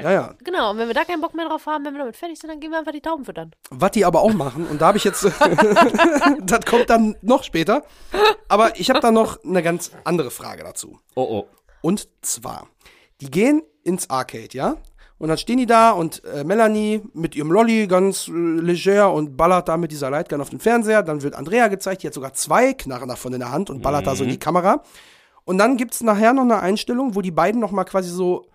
Ja, ja.
Genau, und wenn wir da keinen Bock mehr drauf haben, wenn wir damit fertig sind, dann gehen wir einfach die Tauben füttern.
Was die aber auch machen, und da habe ich jetzt, das kommt dann noch später, aber ich habe da noch eine ganz andere Frage dazu.
Oh, oh.
Und zwar, die gehen ins Arcade, ja? Und dann stehen die da und äh, Melanie mit ihrem Lolly ganz äh, leger und ballert da mit dieser Lightgun auf den Fernseher. Dann wird Andrea gezeigt, die hat sogar zwei Knarren davon in der Hand und ballert da so in die Kamera. Und dann gibt's nachher noch eine Einstellung, wo die beiden noch mal quasi so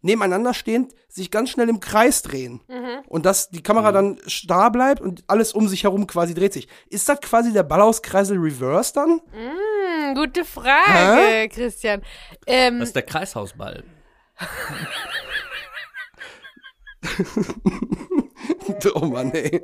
nebeneinander stehend sich ganz schnell im Kreis drehen. Und dass die Kamera dann starr bleibt und alles um sich herum quasi dreht sich. Ist das quasi der Ballauskreisel Reverse dann?
Hm, gute Frage, Christian. Ähm,
Das ist der Kreishausball.
Oh Mann, ey.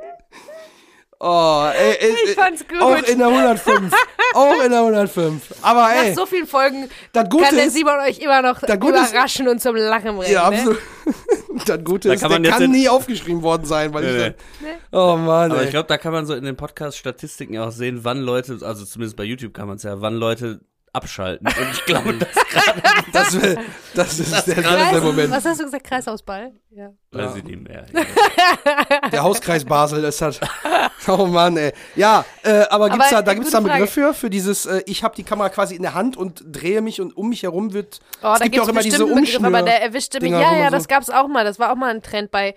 Oh, ey, ey,
Ich fand's gut.
Auch in der 105. auch in der 105. Aber
nach
ey,
so vielen Folgen
das Gute
kann der Simon euch immer noch
Gute ist-
überraschen und zum Lachen bringen.
ja,
ne?
absolut. das Gute
Da
ist,
kann
der
man jetzt
kann nie aufgeschrieben worden sein, weil
Nee,
ich
nee.
dann, Oh Mann,
Aber
ey.
ich glaube, da kann man so in den Podcast-Statistiken auch sehen, wann Leute, also zumindest bei YouTube kann man es ja, wann Leute abschalten. Und ich glaube, das
das, wär- das ist der, das der
Kreis,
Moment.
Was hast du gesagt? Kreisausball? Ja.
weiß ich nicht mehr.
Der Hauskreis Basel ist das. Oh Mann, ey. Ja, äh, aber gibt's
Aber,
da, da gibt's da einen Begriff für, für dieses, äh, ich habe die Kamera quasi in der Hand und drehe mich und um mich herum wird,
Oh,
es
da
gibt ja
gibt's
auch immer diese
Begriff, aber der erwischte mich.
Dinger,
Ja, ja, das
so-
gab's auch mal. Das war auch mal ein Trend bei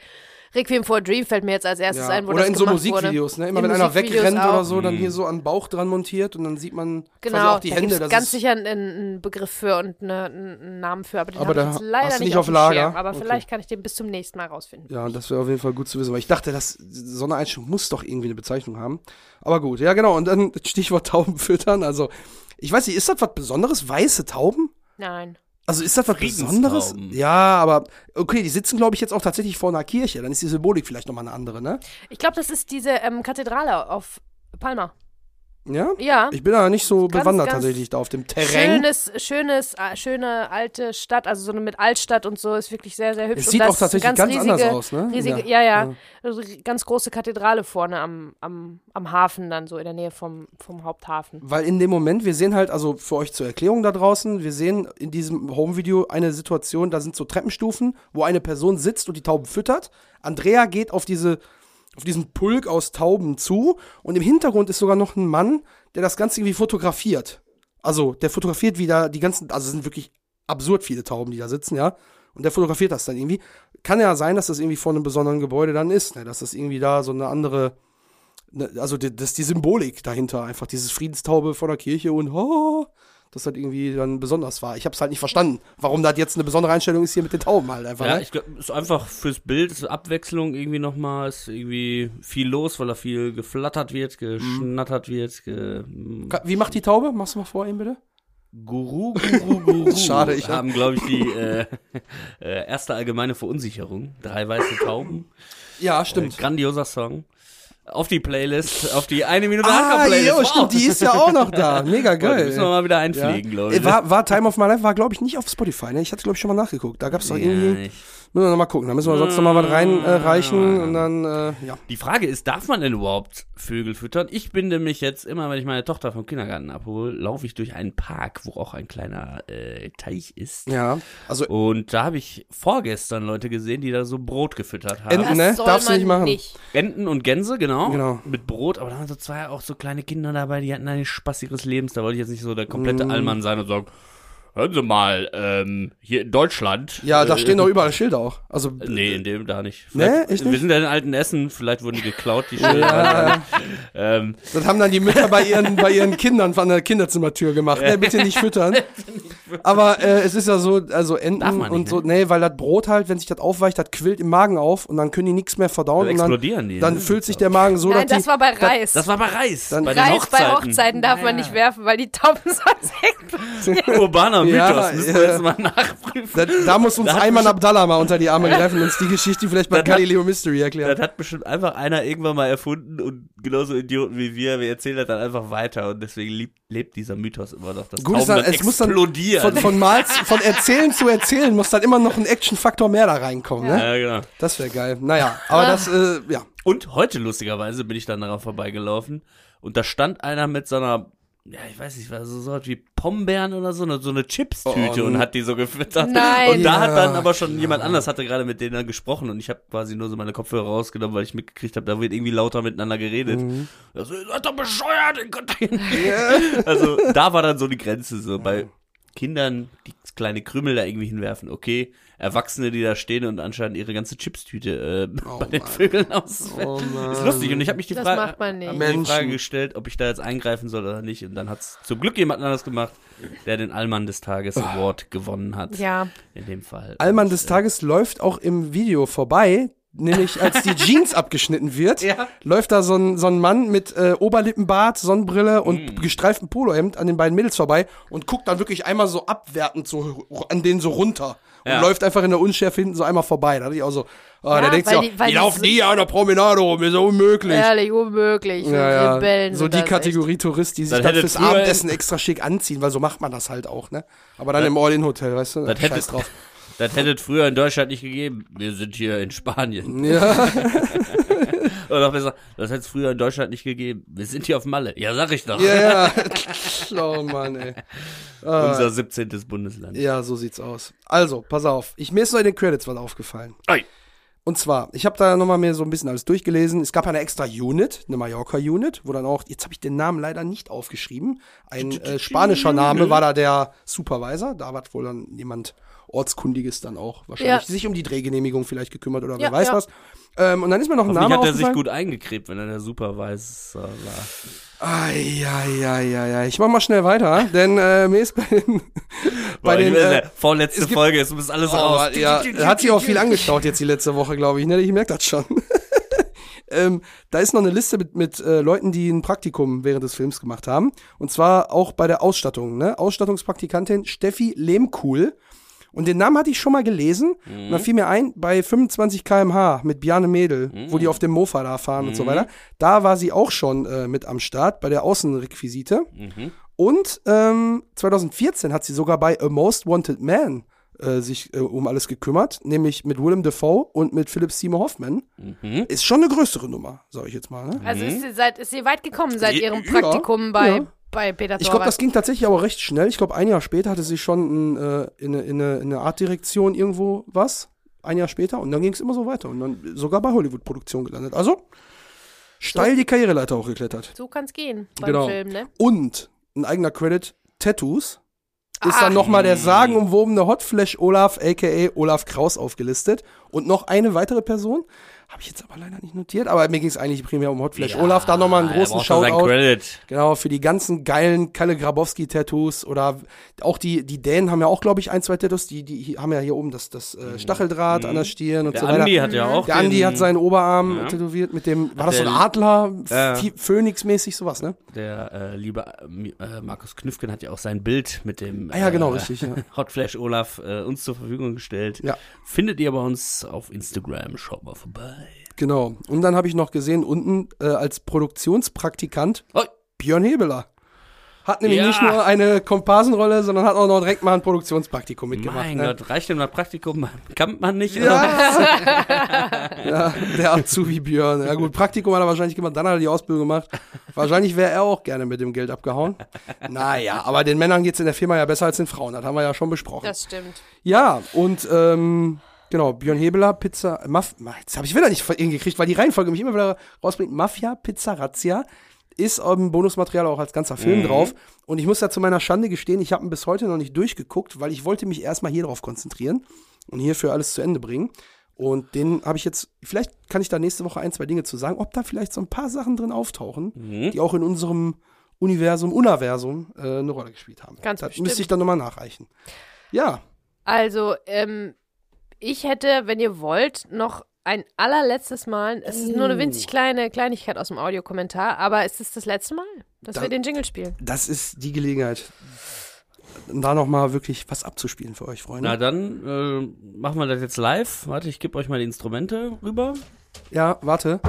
Requiem for a Dream, fällt mir jetzt als erstes
Ja.
ein, wo
Oder
das
in so Musikvideos,
wurde.
ne? Immer
In
wenn einer wegrennt oder
auch.
so,
Mhm.
dann hier so an den Bauch dran montiert und dann sieht man quasi
Genau,
auch die
da
Hände. Das
ganz
ist,
sicher einen, Begriff für und eine, einen Namen für, aber den
Aber
habe ich
da
jetzt leider
hast du
nicht
nicht
auf
auf Lager?
Schirm. Aber
Okay.
vielleicht kann ich den bis zum nächsten Mal rausfinden.
ja, das wäre auf jeden Fall gut zu wissen, weil ich dachte, dass so eine Einstellung muss doch irgendwie eine Bezeichnung haben. Aber gut, ja genau. Und dann Stichwort Tauben füttern. Also, ich weiß nicht, ist das was Besonderes? Weiße Tauben?
Nein.
Also ist das was. Besonderes? Ja, aber okay, die sitzen, glaube ich, jetzt auch tatsächlich vor einer Kirche. Dann ist die Symbolik vielleicht nochmal eine andere, ne?
Ich glaube, das ist diese ähm, Kathedrale auf Palma.
Ja?
Ja.
Ich bin da nicht so
Ganz,
bewandert
ganz
tatsächlich da auf dem Terrain.
Schönes, schönes, äh, schöne alte Stadt, also so eine mit Altstadt und so, ist wirklich sehr, sehr hübsch.
Es sieht auch tatsächlich
eine
ganz
riesige,
anders aus, ne?
Riesige,
Ja.
ja, ja. Also ganz große Kathedrale vorne am, am, am Hafen, dann so in der Nähe vom, vom Haupthafen.
Weil in dem Moment, wir sehen halt, also für euch zur Erklärung da draußen, wir sehen in diesem Home-Video eine Situation, da sind so Treppenstufen, wo eine Person sitzt und die Tauben füttert. Andrea geht auf diese, auf diesen Pulk aus Tauben zu und im Hintergrund ist sogar noch ein Mann, der das Ganze irgendwie fotografiert. Also, der fotografiert wieder die ganzen, also es sind wirklich absurd viele Tauben, die da sitzen, ja. Und der fotografiert das dann irgendwie. Kann ja sein, dass das irgendwie vor einem besonderen Gebäude dann ist, ne? dass das irgendwie da so eine andere, ne, also die, das ist die Symbolik dahinter, einfach dieses Friedenstaube vor der Kirche und oh, das halt irgendwie dann besonders war. Ich habe es halt nicht verstanden, warum das jetzt eine besondere Einstellung ist hier mit den Tauben halt einfach.
Ja,
ne?
ich glaube, ist einfach fürs Bild, ist Abwechslung irgendwie nochmal, ist irgendwie viel los, weil da viel geflattert wird, geschnattert wird, ge
Ka- Wie macht die Taube? Machst du mal vor eben bitte?
Guru, Guru, Guru.
Schade, ich hab-
haben, glaube ich, die äh, äh, erste allgemeine Verunsicherung. Drei weiße Tauben.
Ja,
Äh,
stimmt.
grandioser Song. Auf die Playlist, auf die eine Minute
ah,
Hacker-Playlist.
jo, stimmt, die ist ja auch noch da. Mega
Geil.
geil.
Müssen wir mal wieder
Ja.
glaube
Äh,
ich.
War, war Time of My Life, war glaube ich nicht auf Spotify, ne? Ich hatte glaube ich schon mal nachgeguckt. Da gab es doch
Ja,
irgendwie.
ich-
Müssen wir noch mal gucken. Da müssen wir sonst noch mal was reinreichen äh, reichen und dann, äh, ja.
Die Frage ist, darf man denn überhaupt Vögel füttern? Ich bin nämlich jetzt immer, wenn ich meine Tochter vom Kindergarten abhole, laufe ich durch einen Park, wo auch ein kleiner äh, Teich ist.
Ja. Also
Und da habe ich vorgestern Leute gesehen, die da so Brot gefüttert haben.
Enten,
Das
ne?
soll
Darfst du
man
nicht machen.
Nicht.
Enten und Gänse, genau.
Genau.
Mit Brot, aber da waren so zwei auch so kleine Kinder dabei, die hatten einen Spaß ihres Lebens. Da wollte ich jetzt nicht so der komplette
Mm.
Allmann sein und sagen, hören Sie mal, ähm, hier in Deutschland.
Ja, da
äh,
stehen doch überall Schilder auch. Also
Nee, in dem da nicht.
Nee,
Vielleicht-
echt
Wir
nicht?
sind ja in alten Essen, vielleicht wurden die geklaut, die Schilder. ähm,
das haben dann die Mütter bei ihren bei ihren Kindern von der Kinderzimmertür gemacht. Ne, bitte nicht füttern. Aber äh, es ist ja so, also Enten
nicht,
und so, nee, weil das Brot halt, wenn sich das aufweicht, das quillt im Magen auf und dann können die nichts mehr verdauen
dann
und dann,
explodieren die.
dann
ne?
füllt sich der Magen so,
Nein,
dass
das
die
war bei Reis.
Das war bei Reis.
Dann-
bei den
Reis
Hochzeiten.
bei Hochzeiten darf man nicht werfen, weil die Tauben sonst explodieren.
Urbaner Mythos,
Ja,
müssen
ja.
wir jetzt mal nachprüfen.
da, da muss uns Ayman Abdallah mal unter die Arme greifen und uns die Geschichte vielleicht bei
Das
Galileo Mystery erklären.
Das hat bestimmt einfach einer irgendwann mal erfunden und genauso Idioten wie wir, wir erzählen das dann einfach weiter und deswegen lebt, lebt dieser Mythos immer noch, dass
Gut ist dann, es muss dann
explodieren.
von, von, Mal, von Erzählen zu Erzählen muss dann immer noch ein Action-Faktor mehr da reinkommen, ne?
Ja, genau.
Das wäre geil. Naja, aber das, äh, ja.
Und heute lustigerweise bin ich dann daran vorbeigelaufen und da stand einer mit so einer, ja, ich weiß nicht, was so so was wie Pombeeren oder so, eine, so eine Chips-Tüte
Oh,
und
ne.
hat die so gefüttert.
Nein.
Und da hat dann
Ja,
aber schon jemand anders hatte gerade mit denen dann gesprochen und ich habe quasi nur so meine Kopfhörer rausgenommen, weil ich mitgekriegt habe, da wird irgendwie lauter miteinander geredet.
Mhm.
Also, ihr seid doch bescheuert, ihr könnt nicht. Also da war dann so die Grenze so bei Kindern, die kleine Krümel da irgendwie hinwerfen, okay. Erwachsene, die da stehen und anscheinend ihre ganze Chipstüte äh, bei den Vögeln auswerfen.
Oh Mann.
Ist lustig und ich habe mich die
Das
Frage,
macht man nicht.
hab mir die. Frage gestellt, ob ich da jetzt eingreifen soll oder nicht und dann hat's zum Glück jemand anders gemacht, der den Allmann des Tages Award gewonnen hat.
Ja.
In dem Fall.
Allmann
Und,
des
äh,
Tages läuft auch im Video vorbei. Nämlich als die Jeans abgeschnitten wird,
Ja.
läuft da so ein, so ein Mann mit äh, Oberlippenbart, Sonnenbrille und
Mm.
gestreiftem Polohemd an den beiden Mädels vorbei und guckt dann wirklich einmal so abwertend so an denen so runter und
Ja.
läuft einfach in der Unschärfe hinten so einmal vorbei. Da dachte ich auch so, ah,
Ja,
der denkt sich auch,
die-
die laufen
so-
nie an der Promenade rum, ist ja unmöglich.
Ehrlich, unmöglich.
Ja, ja.
Rebellen
So die Kategorie Tourist, die sich dann
hätte
fürs Abendessen extra schick anziehen, weil so macht man das halt auch, ne? Aber dann im All-In-Hotel, weißt du?
Das hätte-
Scheiß drauf.
Das hätte es früher in Deutschland nicht gegeben. Wir sind hier in Spanien.
Ja,
Oder noch besser, das hätte es früher in Deutschland nicht gegeben. Wir sind hier auf Malle. Ja, sag ich doch.
ja, ja. Oh Mann, ey. Ah,
Unser 17. Bundesland.
ja, so sieht's aus. Also, pass auf. Ich, mir ist noch in den Credits was aufgefallen.
Oi.
Und zwar, ich habe da nochmal mir so ein bisschen alles durchgelesen. Es gab eine extra Unit, eine Mallorca-Unit, wo dann auch, jetzt habe ich den Namen leider nicht aufgeschrieben. Ein äh, spanischer Name war da der Supervisor. Da hat wohl dann jemand Ortskundiges dann auch wahrscheinlich
Ja.
sich um die Drehgenehmigung vielleicht gekümmert oder wer
Ja,
weiß
ja.
was. Ähm, und dann ist mir noch ein Name
hat er sich gut eingekrebt, wenn er der Supervisor war.
Eieieiei. Ich mach mal schnell weiter, denn äh, mir ist bei den, bei
Boah,
den äh,
vorletzte
gibt-
Folge, es muss alles
Oh,
raus.
ja, hat sich auch viel angeschaut jetzt die letzte Woche, glaube ich. Ne? Ich merke das schon. ähm, da ist noch eine Liste mit, mit äh, Leuten, die ein Praktikum während des Films gemacht haben. Und zwar auch bei der Ausstattung. Ne? Ausstattungspraktikantin Steffi Lehmkuhl. Und den Namen hatte ich schon mal gelesen. Und dann fiel mir ein, bei 25 kmh mit Bjarne Mädel, wo die auf dem Mofa da fahren und so weiter. Da war sie auch schon äh, mit am Start bei der Außenrequisite.
Mhm.
Und ähm, 2014 hat sie sogar bei A Most Wanted Man äh, sich äh, um alles gekümmert, nämlich mit Willem Dafoe und mit Philip Seymour Hoffman.
Mhm.
Ist schon eine größere Nummer, sag ich jetzt mal. Ne?
Also ist sie, seit, ist sie weit gekommen seit
Ja,
ihrem Praktikum bei,
ja.
Bei Peter
Ich glaube, das ging tatsächlich aber recht schnell. Ich glaube, ein Jahr später hatte sie schon äh, in, eine, in, eine, in eine Artdirektion irgendwo was. Ein Jahr später und dann ging es immer so weiter und dann sogar bei Hollywood-Produktion gelandet. Also steil die Karriereleiter hochgeklettert.
So kann's gehen beim
Genau.
Film, ne?
Und ein eigener Credit, Tattoos. Ist
Ah.
dann nochmal der sagenumwobene Hotflash Olaf, a.k.a. Olaf Kraus, aufgelistet. Und noch eine weitere Person. Habe ich jetzt aber leider nicht notiert, aber mir ging es eigentlich primär um Hotflash. Olaf, da nochmal einen großen Shoutout. Genau, für die ganzen geilen Kalle Grabowski-Tattoos oder auch die, die Dänen haben ja auch, glaube ich, ein, zwei Tattoos, die, die haben ja hier oben das, das äh, Stacheldraht an der Stirn und
Der
so weiter.
Andi hat ja auch
der Andi hat seinen Oberarm
Ja.
tätowiert mit dem, war das so ein
der-
Adler,
Ja.
Ph- Phönix-mäßig, sowas, ne?
Der äh, liebe äh, Markus Knüffgen hat ja auch sein Bild mit dem
Ah ja, genau,
äh,
richtig, ja.
Hotflash Olaf äh, uns zur Verfügung gestellt.
Ja.
Findet ihr bei uns auf Instagram. Schaut mal vorbei.
Genau. Und dann habe ich noch gesehen, unten äh, als Produktionspraktikant
Oh,
Björn Hebeler. Hat nämlich
Ja.
nicht nur eine Komparsenrolle, sondern hat auch noch direkt mal ein Produktionspraktikum mitgemacht.
mein
ne?
Gott, reicht denn das Praktikum? Kann man nicht?
Ja. ja, der Azubi Björn. Ja gut, Praktikum hat er wahrscheinlich gemacht, dann hat er die Ausbildung gemacht. Wahrscheinlich wäre er auch gerne mit dem Geld abgehauen. Naja, aber den Männern geht's in der Firma ja besser als den Frauen, das haben wir ja schon besprochen.
Das stimmt.
Ja, und ähm, genau, Björn Hebeler, Pizza, Maf jetzt habe ich wieder nicht hingekriegt, weil die Reihenfolge mich immer wieder rausbringt. Mafia, Pizza, Razzia ist im Bonusmaterial auch als ganzer Film drauf. Und ich muss da zu meiner Schande gestehen, ich habe ihn bis heute noch nicht durchgeguckt, weil ich wollte mich erstmal hier drauf konzentrieren und hierfür alles zu Ende bringen. Und den habe ich jetzt, vielleicht kann ich da nächste Woche ein, zwei Dinge zu sagen, ob da vielleicht so ein paar Sachen drin auftauchen,
Mhm.
die auch in unserem Universum, Universum äh, eine Rolle gespielt haben.
Ganz
das
bestimmt.
müsste ich dann nochmal nachreichen. Ja,
Also, ähm, ich hätte, wenn ihr wollt, noch ein allerletztes Mal, es ist nur eine winzig kleine Kleinigkeit aus dem Audiokommentar, aber es ist das letzte Mal, dass
Da-
wir den Jingle spielen.
das ist die Gelegenheit, da nochmal wirklich was abzuspielen für euch, Freunde.
Na dann äh, machen wir das jetzt live. Warte, ich gebe euch mal die Instrumente rüber.
ja, warte.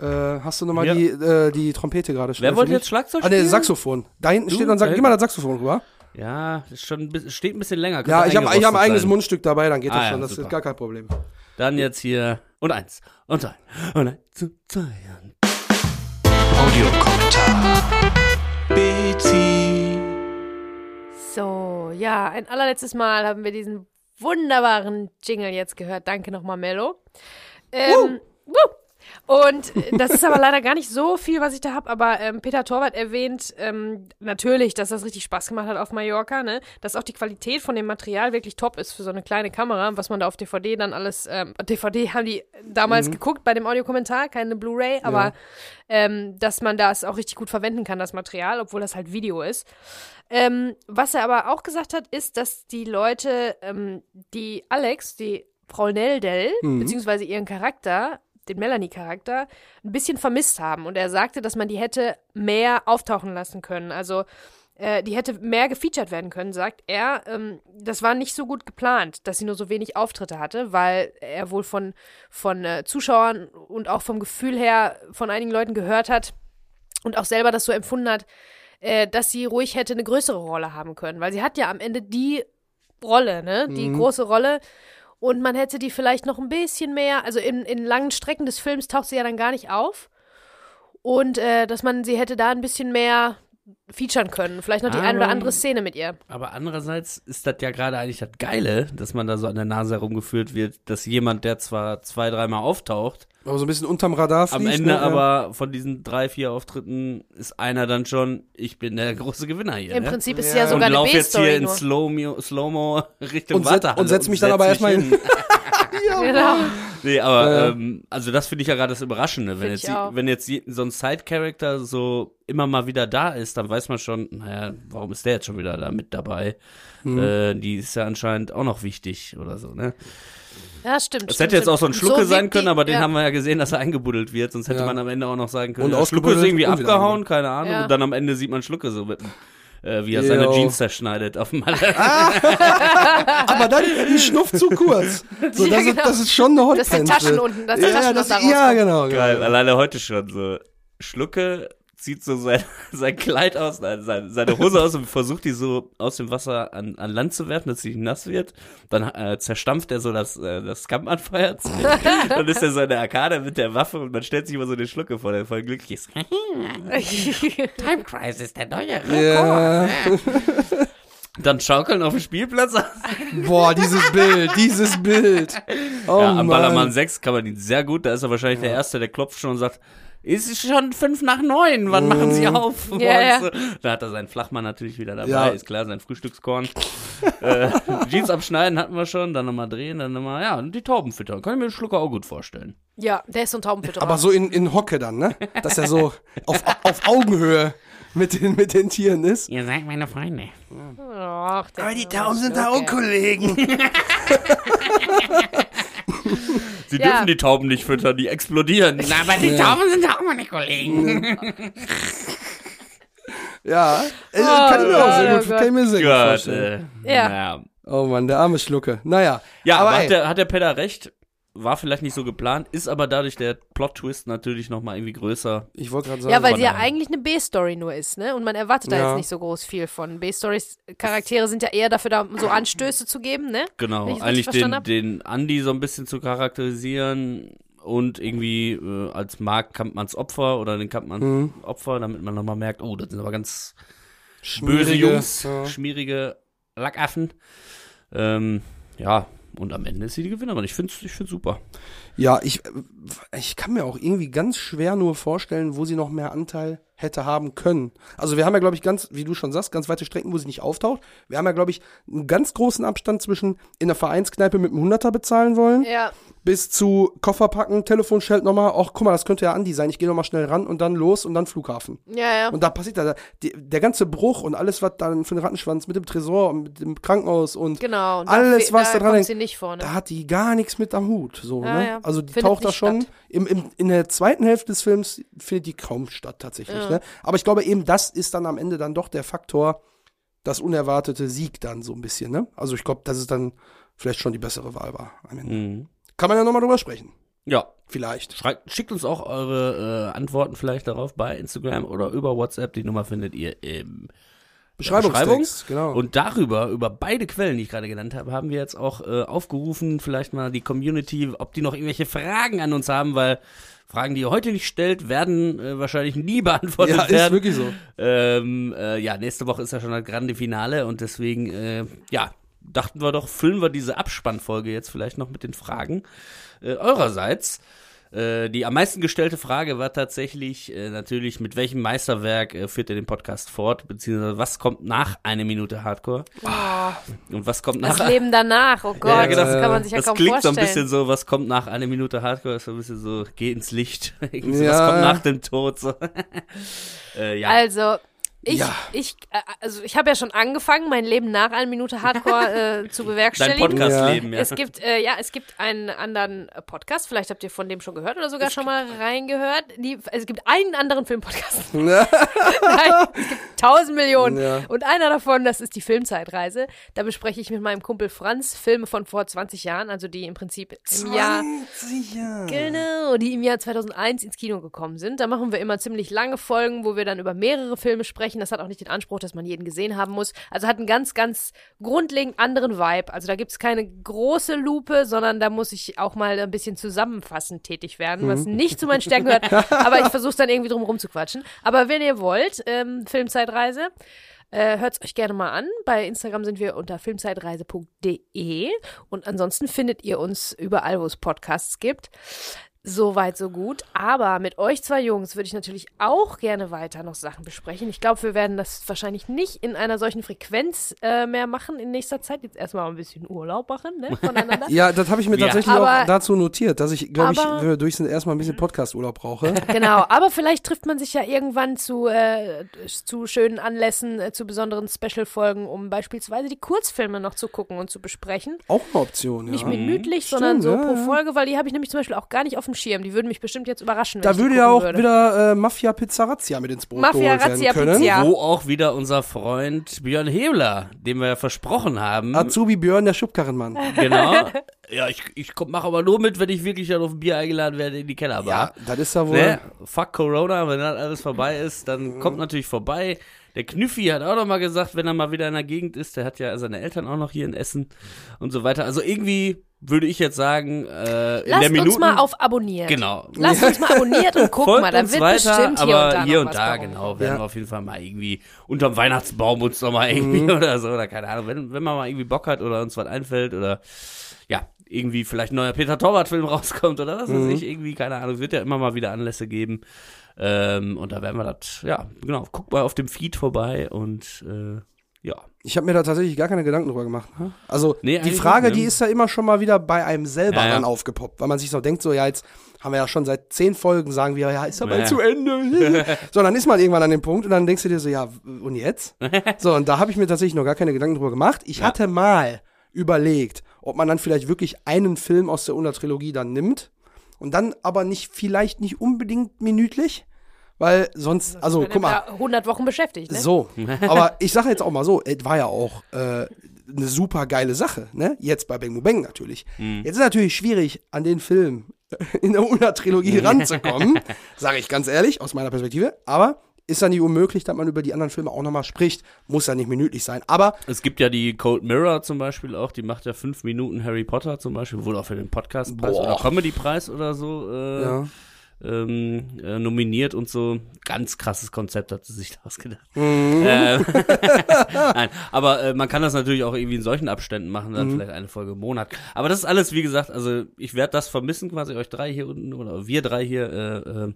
Äh, hast du nochmal
Ja.
die, äh, die Trompete gerade schon?
Wer wollte jetzt Schlagzeug
Ah, der
spielen?
Saxophon. Da hinten
Du?
steht dann,
Da
Sax gib mal das Saxophon rüber.
Ja, ist schon steht ein bisschen länger.
Ja,
könnte
ich habe ich hab ein eigenes
sein.
Mundstück dabei, dann geht das
Ah, ja,
schon. Das
super.
ist gar kein Problem.
Dann jetzt hier und eins und zwei und eins und zwei. Und
Audiokommentar. Bezi.
So, ja, ein allerletztes Mal haben wir diesen wunderbaren Jingle jetzt gehört. Danke nochmal, Mello. Ähm, wuh. Und äh, das ist aber leider gar nicht so viel, was ich da habe. Aber ähm, Peter Torwart erwähnt ähm, natürlich, dass das richtig Spaß gemacht hat auf Mallorca, ne? Dass auch die Qualität von dem Material wirklich top ist für so eine kleine Kamera, was man da auf DVD dann alles. Ähm, DVD haben die damals geguckt bei dem Audiokommentar, keine Blu-ray, aber ähm, dass man das auch richtig gut verwenden kann, das Material, obwohl das halt Video ist. Ähm, was er aber auch gesagt hat, ist, dass die Leute, ähm, die Alex, die Frau Neldel, beziehungsweise ihren Charakter, den Melanie-Charakter, ein bisschen vermisst haben. Und er sagte, dass man die hätte mehr auftauchen lassen können. Also äh, die hätte mehr gefeatured werden können, sagt er. Ähm, das war nicht so gut geplant, dass sie nur so wenig Auftritte hatte, weil er wohl von, von äh, Zuschauern und auch vom Gefühl her von einigen Leuten gehört hat und auch selber das so empfunden hat, äh, dass sie ruhig hätte eine größere Rolle haben können. Weil sie hat ja am Ende die Rolle, ne? Die große Rolle. Und man hätte die vielleicht noch ein bisschen mehr, also in, in langen Strecken des Films taucht sie ja dann gar nicht auf. Und äh, dass man sie hätte da ein bisschen mehr featuren können. Vielleicht noch die eine oder andere Szene mit ihr.
Aber andererseits ist das ja gerade eigentlich das Geile, dass man da so an der Nase herumgeführt wird, dass jemand, der zwar zwei, dreimal auftaucht,
Aber so ein bisschen unterm Radar fliegt.
am Ende
ne? Ja.
aber von diesen drei, vier Auftritten ist einer dann schon, ich bin der große Gewinner hier.
Im
ne?
Prinzip ist
Ja.
ja
und
sogar eine
lauf jetzt hier in. Slow-Mo Slow Richtung
Und set-
Wartehalle
und setz mich dann aber
setz
erstmal
mich
hin.
Genau.
Nee, aber
Ja.
ähm, also das finde ich ja gerade das Überraschende. Wenn jetzt, wenn jetzt je- so ein Side-Character so immer mal wieder da ist, dann weiß man schon, naja, warum ist der jetzt schon wieder da mit dabei?
Mhm.
Äh, die ist ja anscheinend auch noch wichtig oder so, ne?
Ja, stimmt.
Es
stimmt,
hätte jetzt
stimmt.
auch so ein Schlucke
wirkt
sein können,
die-
aber den
ja.
haben wir ja gesehen, dass er eingebuddelt wird. Sonst hätte
Ja.
man am Ende auch noch sagen können,
Und
ja, Schlucke ist irgendwie abgehauen, keine Ahnung.
Ja.
Und dann am Ende sieht man Schlucke so mit, äh, wie er seine
Jo.
Jeans zerschneidet auf dem Malle.
Aber dann ein Schnuff zu kurz. So,
Ja,
das,
genau.
ist, das ist schon eine
Das sind. Taschen unten, das
ja,
Taschen,
das, Ja,
rauskommt.
genau.
Geil,
genau.
alleine heute schon so. Schlucke zieht so sein, sein Kleid aus, nein, sein, seine Hose aus und versucht die so aus dem Wasser an, an Land zu werfen, dass sie nass wird. Dann äh, zerstampft er so das, äh, das Kampfanfeuerzeug. Dann ist er so in der Arkade mit der Waffe und man stellt sich immer so eine Schlucke vor, der voll glücklich ist. Time Crisis, der neue
Ja.
Dann schaukeln auf dem Spielplatz.
Boah, dieses Bild, dieses Bild. Oh
ja, am Ballermann
Mann.
6 kann man ihn sehr gut. Da ist er wahrscheinlich der Erste, der klopft schon und sagt, ist schon fünf nach neun, wann machen Sie auf?
Ja,
so. Da hat er seinen Flachmann natürlich wieder dabei,
Ja.
ist klar, sein Frühstückskorn. äh, Jeans abschneiden hatten wir schon, dann nochmal drehen, dann nochmal, ja, und die Tauben füttern. Kann ich mir den Schlucker auch gut vorstellen.
Ja, der ist so ein Taubenfütterer.
Aber so in, in Hocke dann, ne? Dass er so auf, auf Augenhöhe mit den, mit den Tieren ist.
Ihr seid meine Freunde.
Ach,
Aber die Tauben sind da auch Kollegen.
Sie
Ja.
dürfen die Tauben nicht füttern, die explodieren. Na, aber die Tauben sind auch meine Kollegen.
Ja, äh, kann ich mir auch sehr
oh
gut, kann ich mir sehr gut
Gott,
vorstellen.
äh,
Ja.
Oh Mann, der arme Schlucke. Naja.
Ja, aber,
aber
hat,
ey,
der, hat der Pedder recht? War vielleicht nicht so geplant, ist aber dadurch der Plot-Twist natürlich nochmal irgendwie größer.
ich wollte gerade sagen.
Ja, weil sie ja eigentlich eine B-Story nur ist, ne? Und man erwartet da
Ja.
jetzt nicht so groß viel von. B-Stories, Charaktere sind ja eher dafür da, um so Anstöße zu geben, ne?
Genau, eigentlich
richtig verstanden
den, den Andy so ein bisschen zu charakterisieren und irgendwie äh, als Mark Kampmanns Opfer oder den Kampmann
Mhm.
Opfer, damit man nochmal merkt, oh, das sind aber ganz böse
Schmierige,
Jungs,
ja.
schmierige Lackaffen. Ähm, ja, und am Ende ist sie die Gewinnerin. Ich finde ich find's super.
Ja, ich, ich kann mir auch irgendwie ganz schwer nur vorstellen, wo sie noch mehr Anteil hätte haben können. Also wir haben ja, glaube ich, ganz, wie du schon sagst, ganz weite Strecken, wo sie nicht auftaucht. Wir haben ja, glaube ich, einen ganz großen Abstand zwischen in der Vereinskneipe mit einem Hunderter bezahlen wollen,
Ja.
bis zu Koffer packen, Telefon stellt nochmal, ach guck mal, das könnte ja Andi sein, ich gehe nochmal schnell ran und dann los und dann Flughafen.
Ja, ja.
Und da passiert da, der ganze Bruch und alles, was dann für den Rattenschwanz mit dem Tresor und mit dem Krankenhaus und
genau. Und
alles,
fe-
was da dran hängt,
sie nicht vorne.
da hat die gar nichts mit am Hut. So,
Ja,
ne?
ja.
Also die
Findet
taucht da schon. Im, im, in der zweiten Hälfte des Films findet die kaum statt tatsächlich.
Ja.
Ne? Aber ich glaube eben, das ist dann am Ende dann doch der Faktor, das unerwartete Sieg dann so ein bisschen. Ne? Also ich glaube, dass es dann vielleicht schon die bessere Wahl war. Am Ende.
Mhm.
Kann man ja nochmal drüber sprechen.
Ja,
Vielleicht.
Schreibt, schickt uns auch eure äh, Antworten vielleicht darauf bei Instagram oder über WhatsApp. Die Nummer findet ihr im
Beschreibungstext, genau.
Und darüber, über beide Quellen, die ich gerade genannt habe, haben wir jetzt auch äh, aufgerufen, vielleicht mal die Community, ob die noch irgendwelche Fragen an uns haben, weil Fragen, die ihr heute nicht stellt, werden äh, wahrscheinlich nie beantwortet
ja, ist
werden.
wirklich so.
Ähm, äh, ja, nächste Woche ist ja schon das grande Finale und deswegen, äh, ja, dachten wir doch, füllen wir diese Abspannfolge jetzt vielleicht noch mit den Fragen äh, eurerseits. Äh, die am meisten gestellte Frage war tatsächlich äh, natürlich, mit welchem Meisterwerk äh, führt ihr den Podcast fort, beziehungsweise was kommt nach eine Minute Hardcore und was kommt nach
Das Leben danach, oh Gott,
Ja, genau.
das kann man sich ja
das
kaum
klingt so
vorstellen.
ein bisschen so, was kommt nach einer Minute Hardcore, ist so ein bisschen so, geh ins Licht.
Ja.
Was kommt nach dem Tod? So. äh, ja.
Also, ich,
Ja.
ich, äh, also ich habe ja schon angefangen, mein Leben nach einer Minute Hardcore äh, zu
Dein
bewerkstelligen.
Podcast-Leben, ja.
Es gibt, äh, ja, es gibt einen anderen Podcast, vielleicht habt ihr von dem schon gehört oder sogar schon mal reingehört. Die, es gibt einen anderen Filmpodcast. Nein, es gibt tausend Millionen.
Ja.
Und einer davon, das ist die Filmzeitreise. Da bespreche ich mit meinem Kumpel Franz Filme von vor 20 Jahren, also die im Prinzip im Jahr
20 Jahre.
Genau, die im Jahr 2001 ins Kino gekommen sind. Da machen wir immer ziemlich lange Folgen, wo wir dann über mehrere Filme sprechen. Das hat auch nicht den Anspruch, dass man jeden gesehen haben muss. Also hat einen ganz, ganz grundlegend anderen Vibe. Also da gibt es keine große Lupe, sondern da muss ich auch mal ein bisschen zusammenfassend tätig werden, was nicht zu meinen Stärken gehört. Aber ich versuche dann irgendwie drum rumzuquatschen. Aber wenn ihr wollt, ähm, Filmzeitreise, äh, Hört es euch gerne mal an. Bei Instagram sind wir unter filmzeitreise.de und ansonsten findet ihr uns überall, wo es Podcasts gibt. So weit, so gut. Aber mit euch zwei Jungs würde ich natürlich auch gerne weiter noch Sachen besprechen. Ich glaube, wir werden das wahrscheinlich nicht in einer solchen Frequenz äh, mehr machen in nächster Zeit. Jetzt erstmal ein bisschen Urlaub machen, ne? Voneinander.
Ja, das habe ich mir
Ja.
tatsächlich
Aber-
auch dazu notiert, dass ich, glaube ich, durch erstmal ein bisschen Podcast-Urlaub brauche.
Genau, aber vielleicht trifft man sich ja irgendwann zu, äh, zu schönen Anlässen, äh, zu besonderen Special-Folgen, um beispielsweise die Kurzfilme noch zu gucken und zu besprechen.
Auch eine Option, ja.
Nicht minütlich,
Stimmt,
sondern so
ja,
pro. Folge, weil die habe ich nämlich zum Beispiel auch gar nicht auf dem Schirm. Die würden mich bestimmt jetzt überraschen, wenn
Da würde ja auch
würde.
wieder äh, Mafia Pizza Razzia mit ins Boot
Mafia
geholt werden
Razzia
können.
Pizza.
Wo auch wieder unser Freund Björn Hebler, dem wir ja versprochen haben.
Azubi Björn, der Schubkarrenmann.
Genau. Ja, ich, ich mache aber nur mit, wenn ich wirklich dann auf ein Bier eingeladen werde in die Kellerbar.
Ja, das ist ja wohl.
Ne? Fuck Corona, wenn das alles vorbei ist, dann kommt natürlich vorbei. Der Knüffi hat auch noch mal gesagt, wenn er mal wieder in der Gegend ist, der hat ja seine Eltern auch noch hier in Essen und so weiter. Also irgendwie würde ich jetzt sagen, äh, in
Lasst
der Minute
uns mal auf abonniert.
Genau.
Lasst uns mal abonniert und guckt
Folgt
mal, da
uns
wird
weiter,
bestimmt hier
aber
und da
hier und da,
kommen.
genau, werden
Ja.
wir auf jeden Fall mal irgendwie unterm Weihnachtsbaum uns noch mal irgendwie
Mhm.
oder so, oder keine Ahnung, wenn, wenn man mal irgendwie Bock hat oder uns was einfällt oder ja, irgendwie vielleicht ein neuer Peter Torwart-Film rauskommt oder was
Mhm.
weiß ich, irgendwie, keine Ahnung, es wird ja immer mal wieder Anlässe geben. Ähm, und da werden wir das, ja, genau, guckt mal auf dem Feed vorbei und äh, ja.
Ich habe mir da tatsächlich gar keine Gedanken drüber gemacht. Ne? Also
Nee,
die Frage,
nicht, ne?
die ist ja immer schon mal wieder bei einem selber
Ja, ja.
dann aufgepoppt, weil man sich so denkt, so ja, jetzt haben wir ja schon seit zehn Folgen, sagen wir, ja, ist ja bald
Ja.
zu Ende. so, dann ist man irgendwann an dem Punkt und dann denkst du dir so, ja, und jetzt? so, und da habe ich mir tatsächlich noch gar keine Gedanken drüber gemacht. Ich
Ja.
hatte mal überlegt, ob man dann vielleicht wirklich einen Film aus der Unter-Trilogie dann nimmt und dann aber nicht, vielleicht nicht unbedingt minütlich, weil sonst, also guck mal,
da 100 Wochen beschäftigt, ne?
so, aber ich sage jetzt auch mal so, es war ja auch äh, eine super geile Sache, ne? Jetzt bei Bang Bang natürlich. Jetzt ist natürlich schwierig, an den Film in der Una-Trilogie ranzukommen, sage ich ganz ehrlich, aus meiner Perspektive. Aber ist ja nicht unmöglich, dass man über die anderen Filme auch nochmal spricht. Muss ja nicht minütlich sein. Aber
Es gibt ja die Cold Mirror zum Beispiel auch, die macht ja fünf Minuten Harry Potter zum Beispiel, wurde auch für den Podcastpreis oder Comedy-Preis oder so äh,
ja.
Ähm, äh, nominiert und so. Ganz krasses Konzept hat sie sich da ausgedacht.
Mhm.
Ähm, Nein, aber äh, man kann das natürlich auch irgendwie in solchen Abständen machen,
Mhm.
dann vielleicht eine Folge im Monat. Aber das ist alles, wie gesagt, also ich werde das vermissen, quasi euch drei hier unten oder wir drei hier äh, äh,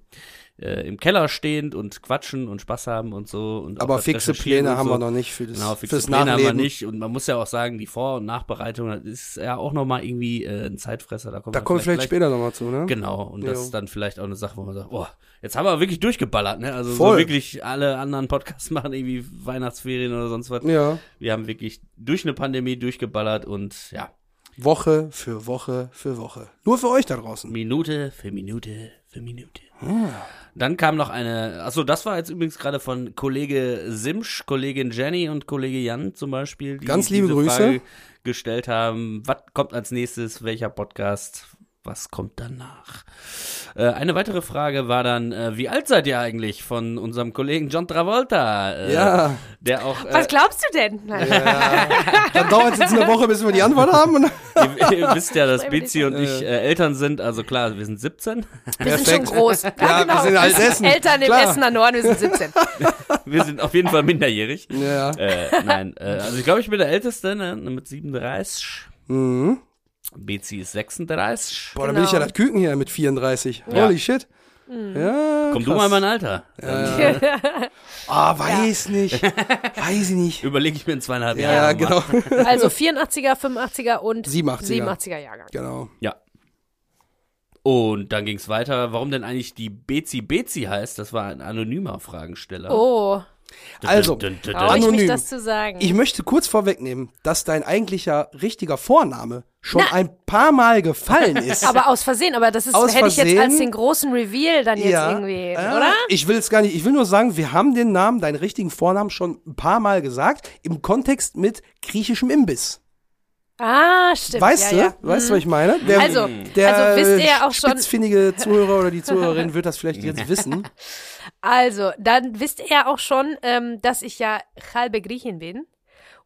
äh, im Keller stehend und quatschen und Spaß haben und so. Und
aber
das
fixe Pläne
und
haben
so.
wir noch nicht für das,
Genau, fixe
fürs
Pläne haben
Nachleben.
wir nicht. Und man muss ja auch sagen, die Vor- und Nachbereitung, das ist ja auch nochmal irgendwie äh, ein Zeitfresser. Da kommt
Da kommen wir vielleicht später nochmal zu, ne?
Genau, und das
Jo.
ist dann vielleicht auch eine Sache, wo man sagt, oh, jetzt haben wir wirklich durchgeballert, ne? Also
Voll.
so wirklich alle anderen Podcasts machen irgendwie Weihnachtsferien oder sonst was.
Ja.
Wir haben wirklich durch eine Pandemie durchgeballert und ja,
Woche für Woche für Woche. Nur für euch da draußen.
Minute für Minute für Minute.
Ah.
Dann kam noch eine, achso, das war jetzt übrigens gerade von Kollege Simsch, Kollegin Jenny und Kollege Jan zum Beispiel, die
Ganz liebe
diese
Grüße.
Frage gestellt haben, was kommt als nächstes, welcher Podcast, was kommt danach? Äh, eine weitere Frage war dann, äh, wie alt seid ihr eigentlich von unserem Kollegen John Travolta? Äh,
Ja.
Der auch,
Was
äh,
glaubst du denn? Nein.
Dann dauert es jetzt eine Woche, bis wir die Antwort haben.
Ihr, ihr wisst ja, dass Bezi und ich äh, Eltern sind, also klar, wir sind 17.
Wir sind schon groß. Ja,
wir sind halt Essen.
Eltern im
Klar.
Essener Norden, wir sind 17.
Wir sind auf jeden Fall minderjährig.
ja.
Äh, nein, äh, also ich glaube, ich bin der Älteste, ne, mit 37.
Mhm.
Bezi ist 36.
Boah, dann bin ich ja
Genau.
das Küken hier mit 34.
Ja.
Holy shit. Ja,
Komm du
krass.
mal in mein Alter. Dann
Ah, weiß nicht. Weiß ich nicht.
überlege ich mir in zweieinhalb
Ja,
Jahren.
genau.
nochmal.
Also 84er, 85er und
87er.
87er Jahrgang.
Genau.
Ja. Und dann ging es weiter. Warum denn eigentlich die Bezi Bezi heißt, das war ein anonymer Fragensteller.
Oh,
Also,
Dun, dun, dun,
ich
Anonym.
mich das zu sagen.
Ich möchte kurz vorwegnehmen, dass dein eigentlicher richtiger Vorname schon ein paar Mal gefallen ist.
aber aus Versehen, aber das ist,
Aus
hätte ich jetzt
Versehen?
als den großen Reveal dann jetzt irgendwie,
Äh,
oder?
Ich will es gar nicht. Ich will nur sagen, wir haben den Namen, deinen richtigen Vornamen schon ein paar Mal gesagt, im Kontext mit griechischem Imbiss.
Ah, stimmt.
Weißt
ja,
du?
ja.
Weißt du, was ich meine? Der,
Also,
der
also wisst ihr ja auch schon-
spitzfindige Zuhörer oder die Zuhörerin wird das vielleicht jetzt wissen.
Also, dann wisst ihr ja auch schon, ähm, dass ich ja halbe Griechin bin.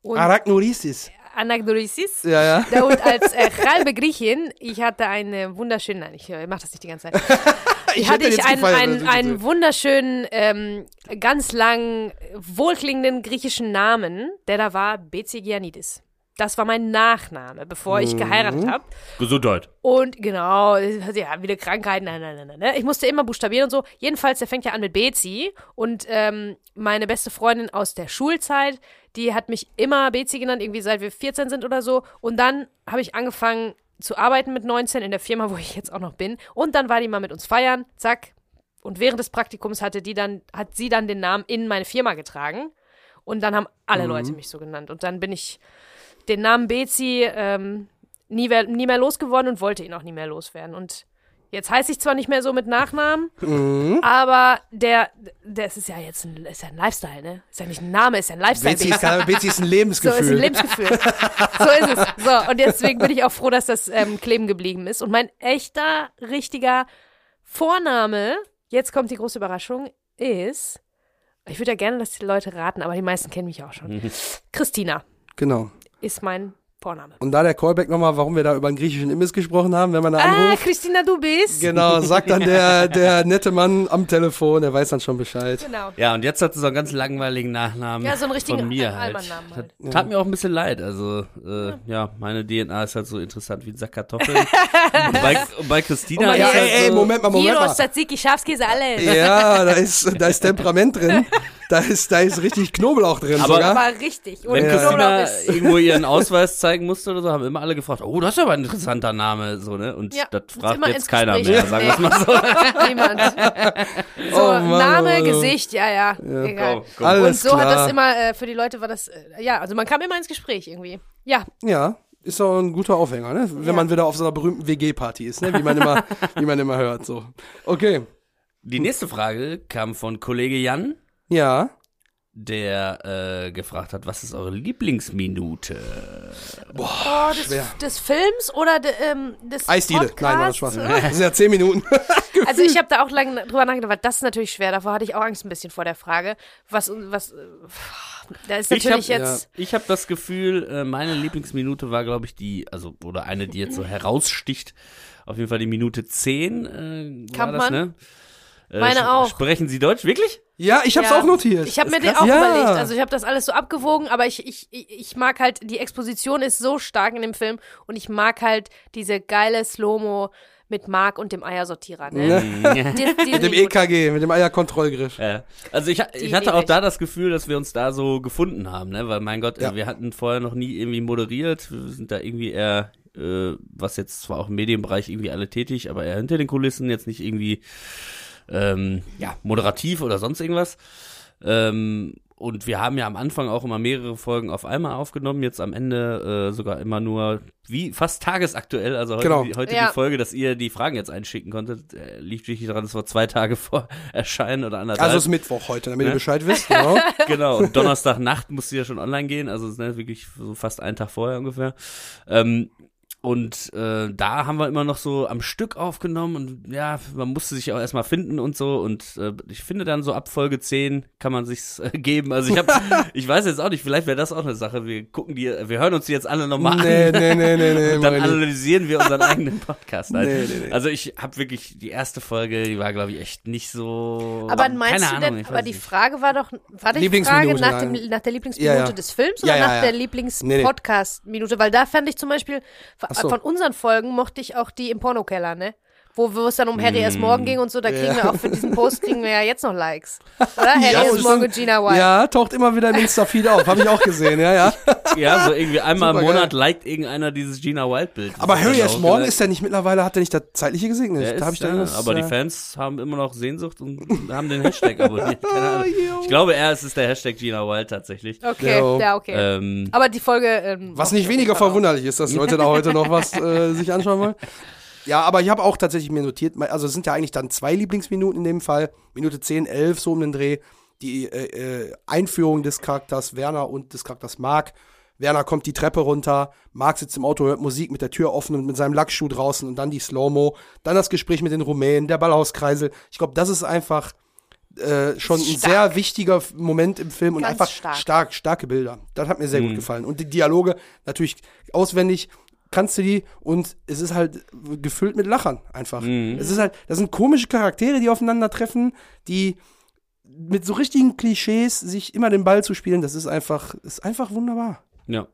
Und
Arachnoisis.
Anagnoresis.
Ja, ja.
Und als äh, halbe Griechin, ich hatte eine wunderschöne, nein, ich äh, mach das nicht die ganze Zeit.
Ich
hatte
hätte
ich einen, einen,
ist
einen wunderschönen, ähm, ganz langen, wohlklingenden griechischen Namen, der da war Bezigianidis. Das war mein Nachname, bevor ich geheiratet habe.
Gesundheit.
Und genau, ja, wieder Krankheiten, nein, nein, nein, nein. ne? Ich musste immer buchstabieren und so. Jedenfalls, der fängt ja an mit Bezi. Und ähm, meine beste Freundin aus der Schulzeit, die hat mich immer Bezi genannt, irgendwie seit wir 14 sind oder so. Und dann habe ich angefangen zu arbeiten mit 19 in der Firma, wo ich jetzt auch noch bin. Und dann war die mal mit uns feiern, zack. Und während des Praktikums hatte die dann, hat sie dann den Namen in meine Firma getragen. Und dann haben alle Leute mich so genannt. Und dann bin ich den Namen Bezi ähm, nie, nie mehr losgeworden und wollte ihn auch nie mehr loswerden. Und jetzt heiße ich zwar nicht mehr so mit Nachnamen, aber der, das ist ja jetzt ein, ist ja ein Lifestyle, ne? Ist ja nicht ein Name, ist ja ein Lifestyle.
Bezi ist, Bezi ist ein
so
Lebensgefühl.
ist ein Lebensgefühl. so ist es. So, und deswegen bin ich auch froh, dass das ähm, kleben geblieben ist. Und mein echter, richtiger Vorname, jetzt kommt die große Überraschung, ist, ich würde ja gerne, dass die Leute raten, aber die meisten kennen mich auch schon. Christina
genau.
Ist mein Vorname.
Und da der Callback nochmal, warum wir da über einen griechischen Imbiss gesprochen haben, wenn man da
Ah,
anruft.
Christina, du bist.
Genau, sagt dann der, der nette Mann am Telefon, der weiß dann schon Bescheid.
Genau.
Ja, und jetzt hat sie so einen ganz langweiligen Nachnamen.
Ja, so einen richtigen
von mir
Al-
halt.
Albernamen halt.
Tat- Tat mir auch ein bisschen leid. Also, äh, ja. meine DNA ist halt so interessant wie ein Sack Kartoffeln. und, bei, und bei Christina
Und
ist
bei-
halt
Ey, ey,
so,
Moment mal, Moment
Gyros,
mal.
Tzatziki, Schafskäse, alles.
Ja, da ist, da ist Temperament drin. Da ist, da ist richtig Knoblauch drin
Aber-
sogar.
Aber richtig. Und
Wenn
Knoblauch
Christina
ist.
irgendwo ihren Ausweis zeigen musste oder so, haben immer alle gefragt, oh, das ist aber ein interessanter Name, so, ne? Und
Ja,
das fragt jetzt keiner
Gespräch.
mehr, sagen wir es mal so.
Niemand. So,
Oh Mann,
Name,
oh.
Gesicht, ja, ja. Egal.
Komm, komm.
Alles
Und so hat
klar.
das immer, äh, für die Leute war das, äh, ja, also man kam immer ins Gespräch irgendwie. Ja,
Ja, ist doch ein guter Aufhänger, ne? Wenn
Ja.
man wieder auf so einer berühmten WG-Party ist, ne? Wie man immer, wie man immer hört, so. Okay.
Die nächste Frage kam von Kollege Jan,
Ja.
Der äh, gefragt hat, was ist eure Lieblingsminute?
oh, des,
schwer.
des Films oder de, ähm, des
Eisdiele.
Podcasts?
Nein, war das Spaß. Das sind ja zehn Minuten.
Also ich habe da auch lange drüber nachgedacht, weil das ist natürlich schwer. Davor hatte ich auch Angst ein bisschen vor der Frage. Was, was, äh, da ist
Ich
natürlich
hab-
jetzt,
Ich habe das Gefühl, äh, meine Lieblingsminute war, glaube ich, die, also, oder eine, die jetzt so heraussticht. Auf jeden Fall die Minute 10 äh, war das,
Kampmann?
ne? Äh,
Meine
sch-
auch.
Sprechen Sie Deutsch? Wirklich?
Ja, ich hab's
Ja.
auch notiert.
Ich habe mir den auch
ja.
überlegt. Also ich habe das alles so abgewogen, aber ich, ich, ich ich mag halt, die Exposition ist so stark in dem Film und ich mag halt diese geile Slow-Mo mit Mark und dem Eiersortierer. Ne? Die, die,
Mit dem EKG, mit dem Eierkontrollgriff.
Ja. Also ich, ich hatte auch da das Gefühl, dass wir uns da so gefunden haben, ne? Weil mein Gott,
Ja.
wir hatten vorher noch nie irgendwie moderiert. Wir sind da irgendwie eher, äh, was jetzt zwar auch im Medienbereich irgendwie alle tätig, aber eher hinter den Kulissen, jetzt nicht irgendwie ähm, ja, moderativ oder sonst irgendwas. Ähm, und wir haben ja am Anfang auch immer mehrere Folgen auf einmal aufgenommen, jetzt am Ende äh, sogar immer nur wie fast tagesaktuell, also heute,
Genau.
die, heute
Ja.
die Folge, dass ihr die Fragen jetzt einschicken konntet, äh, liegt wirklich daran, dass wir zwei Tage vor Erscheinen oder anderthalb.
Also ist Mittwoch heute, damit ihr
Ne?
Bescheid wisst. Genau.
genau, und Donnerstagnacht musste ja schon online gehen, also ne, wirklich so fast einen Tag vorher ungefähr. Ähm, und äh, da haben wir immer noch so am Stück aufgenommen und ja, man musste sich auch erstmal finden und so. Und äh, ich finde dann so ab Folge 10 kann man sich's äh, geben. Also ich habe, ich weiß jetzt auch nicht, vielleicht wäre das auch eine Sache. Wir gucken die, wir hören uns die jetzt alle nochmal
Nee,
an.
nee, nee, nee, nee.
Und dann analysieren wir unseren eigenen Podcast. Halt.
Nee, nee, nee.
Also ich habe wirklich die erste Folge, die war glaube ich echt nicht so.
Aber meinst
keine
du
Ahnung,
denn, aber die. Frage war doch, war die Frage nach, dem, nach der Lieblingsminute
Ja, ja.
des Films
Ja,
oder
ja,
nach der
Nee, nee.
Lieblings-Podcast-Minute? Weil da fand ich zum Beispiel,
so.
von unseren Folgen mochte ich auch die im Pornokeller, ne? Wo, wo es dann um Harry
Mm.
S. Morgan ging und so, da kriegen wir auch für diesen Post kriegen wir ja jetzt noch Likes. Oder? Harry
Ja,
S.
das
Morgan Gina White.
Ja, taucht immer wieder im Insta-Feed auf. Habe ich auch gesehen, ja, ja.
Ja, so irgendwie einmal im
Supergeil.
Monat liked irgendeiner dieses Gina Wild-Bild.
Aber
Das
Harry S. Morgan ist ja nicht mittlerweile, hat er nicht das zeitliche gesegnet.
Der
da
ist,
ich
ja,
irgendwas,
aber die
äh,
Fans haben immer noch Sehnsucht und haben den Hashtag abonniert. Keine Ahnung. Ich glaube, er ist es der Hashtag Gina Wild tatsächlich.
Okay,
Jo.
ja, okay.
Ähm,
aber die Folge. Ähm,
Was nicht
ich
weniger verwunderlich ist, dass Leute da heute noch was äh, sich anschauen wollen. Ja, aber ich habe auch tatsächlich mir notiert, also es sind ja eigentlich dann zwei Lieblingsminuten in dem Fall. Minute 10, 11, so um den Dreh. Die äh, äh, Einführung des Charakters Werner und des Charakters Mark. Werner kommt die Treppe runter, Mark sitzt im Auto, hört Musik mit der Tür offen und mit seinem Lackschuh draußen und dann die Slow-Mo, dann das Gespräch mit den Rumänen, der Ballhauskreisel. Ich glaube, das ist einfach äh, schon ein
Stark.
sehr wichtiger Moment im Film und
Ganz
einfach
stark.
stark, starke Bilder. Das hat mir sehr
Mhm.
gut gefallen. Und die Dialoge natürlich auswendig kannst du die und es ist halt gefüllt mit Lachern einfach.
Mhm.
Es ist halt, das sind komische Charaktere, die aufeinandertreffen, die mit so richtigen Klischees sich immer den Ball zu spielen, das ist einfach, ist einfach wunderbar.
ja.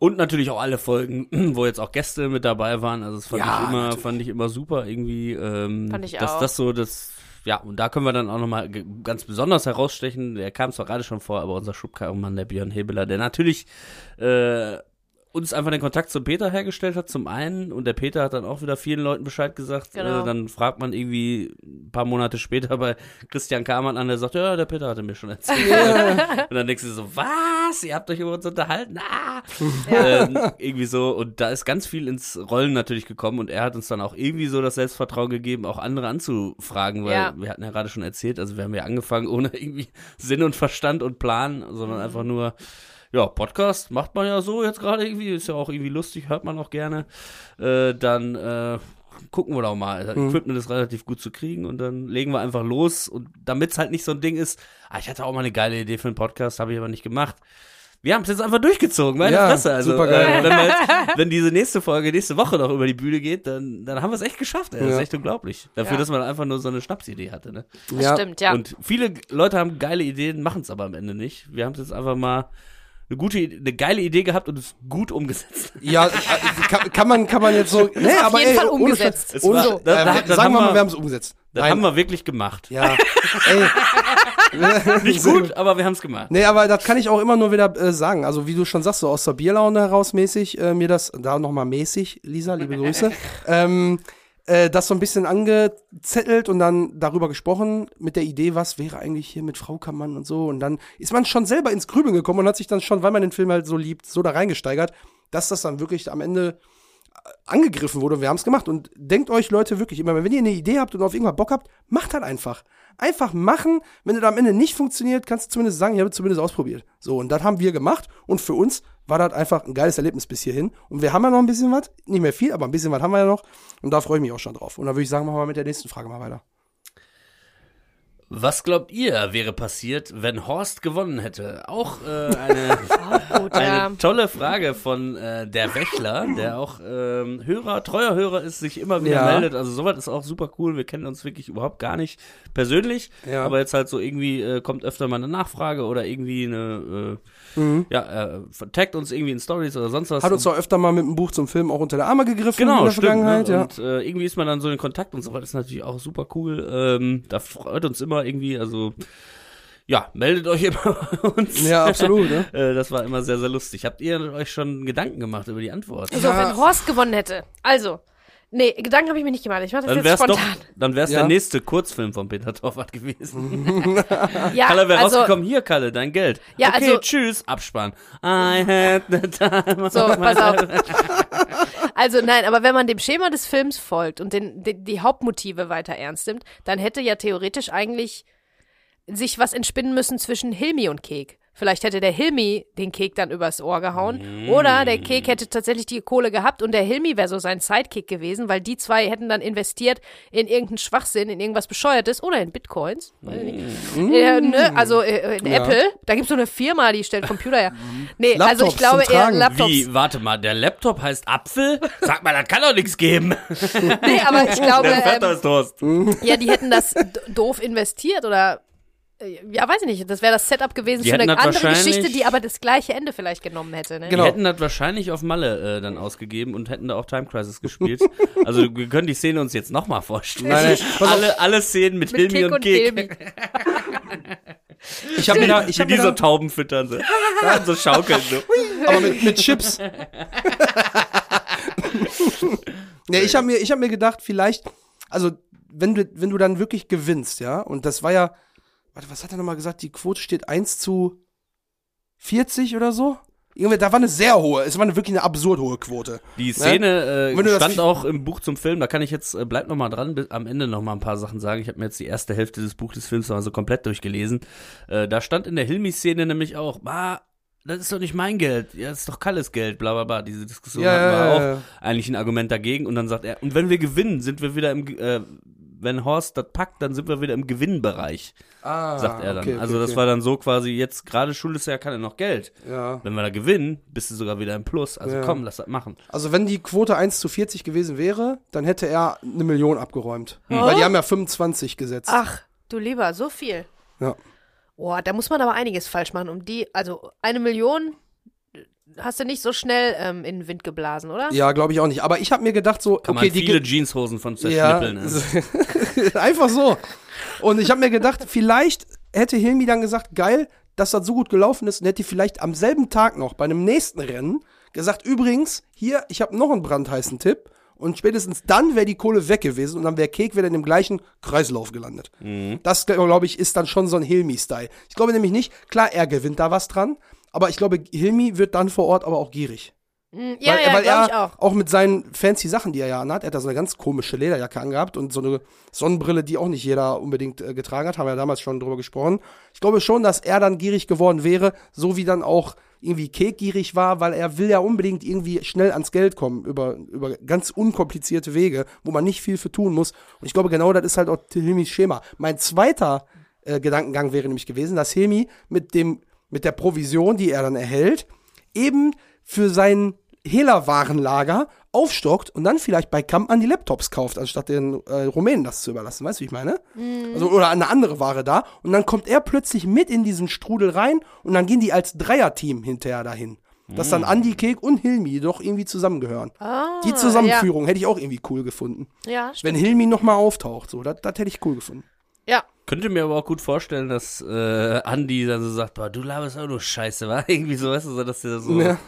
Und natürlich auch alle Folgen, wo jetzt auch Gäste mit dabei waren. Also das fand
Ja,
ich immer,
natürlich.
fand ich immer super irgendwie. Ähm,
Fand ich
dass
auch.
das so das ja, und da können wir dann auch nochmal ganz besonders herausstechen, der kam zwar gerade schon vor, aber unser Schubkarrenmann, der Björn Hebeler, der natürlich äh, uns einfach den Kontakt zum Peter hergestellt hat, zum einen, und der Peter hat dann auch wieder vielen Leuten Bescheid gesagt.
Genau.
Äh, dann fragt man irgendwie ein paar Monate später bei Christian Kamann an, der sagt, ja, der Peter hatte mir schon erzählt. und dann denkst du so, was? Ihr habt euch über uns unterhalten? Ah! ähm, irgendwie so, und da ist ganz viel ins Rollen natürlich gekommen und er hat uns dann auch irgendwie so das Selbstvertrauen gegeben, auch andere anzufragen, weil
Ja.
wir hatten ja gerade schon erzählt, also wir haben ja angefangen ohne irgendwie Sinn und Verstand und Plan, sondern einfach nur, ja, Podcast macht man ja so jetzt gerade irgendwie, ist ja auch irgendwie lustig, hört man auch gerne. Äh, dann äh, gucken wir doch mal. Das Equipment ist relativ gut zu kriegen und dann legen wir einfach los. Und damit es halt nicht so ein Ding ist, ah, ich hatte auch mal eine geile Idee für einen Podcast, habe ich aber nicht gemacht. Wir haben es jetzt einfach durchgezogen, meine
Ja,
Fresse. Also, äh, wenn, jetzt, wenn diese nächste Folge nächste Woche noch über die Bühne geht, dann, dann haben wir es echt geschafft. Ey. Das ist
Ja.
echt unglaublich. Dafür,
Ja.
dass man einfach nur so eine Schnapsidee hatte. Ne?
Das stimmt, ja.
Und viele Leute haben geile Ideen, machen es aber am Ende nicht. Wir haben es jetzt einfach mal eine gute, eine geile Idee gehabt und es gut umgesetzt.
Ja, äh, kann, kann man, kann man jetzt so. Nee,
auf
aber
jeden
ey,
Fall umgesetzt.
Es
ohne
war-
Scheiß-
das-
äh, sagen wir mal,
wir-
wir haben es umgesetzt.
Das
Nein.
haben wir wirklich gemacht.
Ja, ey.
Nicht gut, aber wir haben es gemacht.
Nee, aber das kann ich auch immer nur wieder äh, sagen. Also wie du schon sagst, so aus der Bierlaune heraus mäßig, äh, mir das, da nochmal mäßig, Lisa, liebe Grüße, ähm, äh, das so ein bisschen angezettelt und dann darüber gesprochen mit der Idee, was wäre eigentlich hier mit Frau Kammann und so. Und dann ist man schon selber ins Grübeln gekommen und hat sich dann schon, weil man den Film halt so liebt, so da reingesteigert, dass das dann wirklich am Ende äh, angegriffen wurde und wir haben es gemacht. Und denkt euch, Leute, wirklich immer, wenn ihr eine Idee habt und auf irgendwas Bock habt, macht halt einfach. Einfach machen. Wenn das am Ende nicht funktioniert, kannst du zumindest sagen, ich habe es zumindest ausprobiert. So, und das haben wir gemacht. Und für uns war das einfach ein geiles Erlebnis bis hierhin. Und wir haben ja noch ein bisschen was. Nicht mehr viel, aber ein bisschen was haben wir ja noch. Und da freue ich mich auch schon drauf. Und da würde ich sagen, machen wir mit der nächsten Frage mal weiter.
Was glaubt ihr, wäre passiert, wenn Horst gewonnen hätte? Auch äh, eine,
Gut, ja.
eine tolle Frage von äh, der Wächler, der auch ähm, Hörer, treuer Hörer ist, sich immer wieder
Ja.
meldet. Also sowas ist auch super cool. Wir kennen uns wirklich überhaupt gar nicht persönlich,
Ja.
aber jetzt halt so irgendwie äh, kommt öfter mal eine Nachfrage oder irgendwie eine, äh, ja, äh, taggt uns irgendwie in Stories oder sonst was.
Mhm. Hat uns auch öfter mal mit dem Buch zum Film auch unter der Arme gegriffen in
Genau,
der
stimmt. Ne?
Vergangenheit. Ja.
Und äh, irgendwie ist man dann so in Kontakt und so weiter. Das ist natürlich auch super cool. Ähm, da freut uns immer irgendwie, also ja, meldet euch immer bei uns.
ja, absolut. Ne?
Äh, das war immer sehr, sehr lustig. Habt ihr euch schon Gedanken gemacht über die Antwort?
So,
Ja.
wenn Horst gewonnen hätte. Also, nee, Gedanken habe ich mir nicht gemacht. Ich mache das
Dann
jetzt
wär's doch,
spontan.
dann wär's
Ja.
der nächste Kurzfilm von Peter Torwart gewesen.
Ja,
Kalle wäre
also,
rausgekommen, hier Kalle, dein Geld.
Ja,
okay,
also-
tschüss, Abspann. I had the time of
So, pass auf. Also nein, aber wenn man dem Schema des Films folgt und den, die, die Hauptmotive weiter ernst nimmt, dann hätte ja theoretisch eigentlich sich was entspinnen müssen zwischen Hilmi und Kek. Vielleicht hätte der Hilmi den Kek dann übers Ohr gehauen. Oder der Kek hätte tatsächlich die Kohle gehabt und der Hilmi wäre so sein Sidekick gewesen, weil die zwei hätten dann investiert in irgendeinen Schwachsinn, in irgendwas Bescheuertes oder in Bitcoins. Weiß ich nicht. Äh, ne? Also äh, in
Ja.
Apple, da gibt es so eine Firma, die stellt Computer her. Nee, also
Laptops
ich glaube eher. Laptops.
Wie, warte mal, der Laptop heißt Apfel? Sag mal, das kann doch nichts geben.
Nee, aber ich glaube,
Der Vater
ähm,
ist Durst.
ja, die hätten das doof investiert oder äh, ja, weiß ich nicht. Das wäre das Setup gewesen
Die
für eine andere Geschichte, die aber das gleiche Ende vielleicht genommen hätte. Ne?
Genau.
Die hätten das wahrscheinlich auf Malle äh, dann ausgegeben und hätten da auch Time Crisis gespielt. also wir können die Szene uns jetzt nochmal vorstellen.
Nein, nein,
alle, alle Szenen mit,
Mit
Hilmi
Kek
und
und
Kek.
Ich habe mir da, ich hab mir
so
da,
Tauben füttern. So, Ja, so schaukeln. So.
aber mit, mit Chips. nee, ich habe mir, ich hab mir gedacht, vielleicht, also wenn du, wenn du dann wirklich gewinnst, ja, und das war ja, warte, was hat er nochmal gesagt? Die Quote steht 1 zu 40 oder so? Irgendwie, da war eine sehr hohe, es war eine wirklich eine absurd hohe Quote.
Die Szene
Wenn du
äh, stand auch im Buch zum Film, da kann ich jetzt, äh, bleib noch mal dran, bis, am Ende noch mal ein paar Sachen sagen. Ich habe mir jetzt die erste Hälfte des Buch des Films noch mal so komplett durchgelesen. Äh, da stand in der Hilmi-Szene nämlich auch, ah, das ist doch nicht mein Geld, ja, das ist doch Kalles Geld, bla bla bla. Diese Diskussion
Ja,
hatten wir
ja,
auch.
ja, ja.
Eigentlich ein Argument dagegen. Und dann sagt er, und wenn wir gewinnen, sind wir wieder im, äh, wenn Horst das packt, dann sind wir wieder im Gewinnbereich,
Ah,
sagt er dann.
okay, okay,
also das
okay.
war dann so quasi, jetzt gerade Schuljahr kann er noch Geld.
Ja.
Wenn wir da gewinnen, bist du sogar wieder im Plus. Also
Ja.
komm, lass das machen.
Also wenn die Quote 1 zu 40 gewesen wäre, dann hätte er eine Million abgeräumt. Weil die haben ja 25 gesetzt.
Ach, du lieber, so viel.
Ja.
Boah, da muss man aber einiges falsch machen. Um die, also eine Million hast du nicht so schnell ähm, in den Wind geblasen, oder?
Ja, glaube ich auch nicht. Aber ich habe mir gedacht so,
Kann
okay,
man
die
viele
ge-
Jeanshosen von
ja,
zerschnippeln. ne?
einfach so. Und ich habe mir gedacht, vielleicht hätte Hilmi dann gesagt, geil, dass das so gut gelaufen ist und hätte vielleicht am selben Tag noch bei einem nächsten Rennen gesagt, übrigens, hier, ich habe noch einen brandheißen Tipp. Und spätestens dann wäre die Kohle weg gewesen und dann wäre Kek wieder in dem gleichen Kreislauf gelandet. Das, glaube ich, ist dann schon so ein Hilmi-Style. Ich glaube nämlich nicht, klar, er gewinnt da was dran, aber ich glaube, Hilmi wird dann vor Ort aber auch gierig.
Hm, Ja,
weil,
ja,
weil er
auch.
auch mit seinen fancy Sachen, die er ja anhat, er hat da so eine ganz komische Lederjacke angehabt und so eine Sonnenbrille, die auch nicht jeder unbedingt äh, getragen hat, haben wir ja damals schon drüber gesprochen. Ich glaube schon, dass er dann gierig geworden wäre, so wie dann auch irgendwie Kek gierig war, weil er will ja unbedingt irgendwie schnell ans Geld kommen über, über ganz unkomplizierte Wege, wo man nicht viel für tun muss. Und ich glaube, genau das ist halt auch Hilmis Schema. Mein zweiter äh, Gedankengang wäre nämlich gewesen, dass Hilmi mit dem, mit der Provision, die er dann erhält, eben für sein Hehlerwarenlager aufstockt und dann vielleicht bei Kampmann die Laptops kauft, anstatt den äh, Rumänen das zu überlassen. Weißt du, wie ich meine? Also, oder eine andere Ware da. Und dann kommt er plötzlich mit in diesen Strudel rein und dann gehen die als Dreierteam hinterher dahin. Dass dann Andi, Kek und Hilmi doch irgendwie zusammengehören.
Ah,
die Zusammenführung hätte ich auch irgendwie cool gefunden.
Ja, ja
Wenn Hilmi nochmal auftaucht, so, das hätte ich cool gefunden.
Ja.
Könnte mir aber auch gut vorstellen, dass äh, Andi dann so sagt, boah, du laberst auch nur Scheiße, wa? Irgendwie so, weißt du, so, dass der so,
Ja.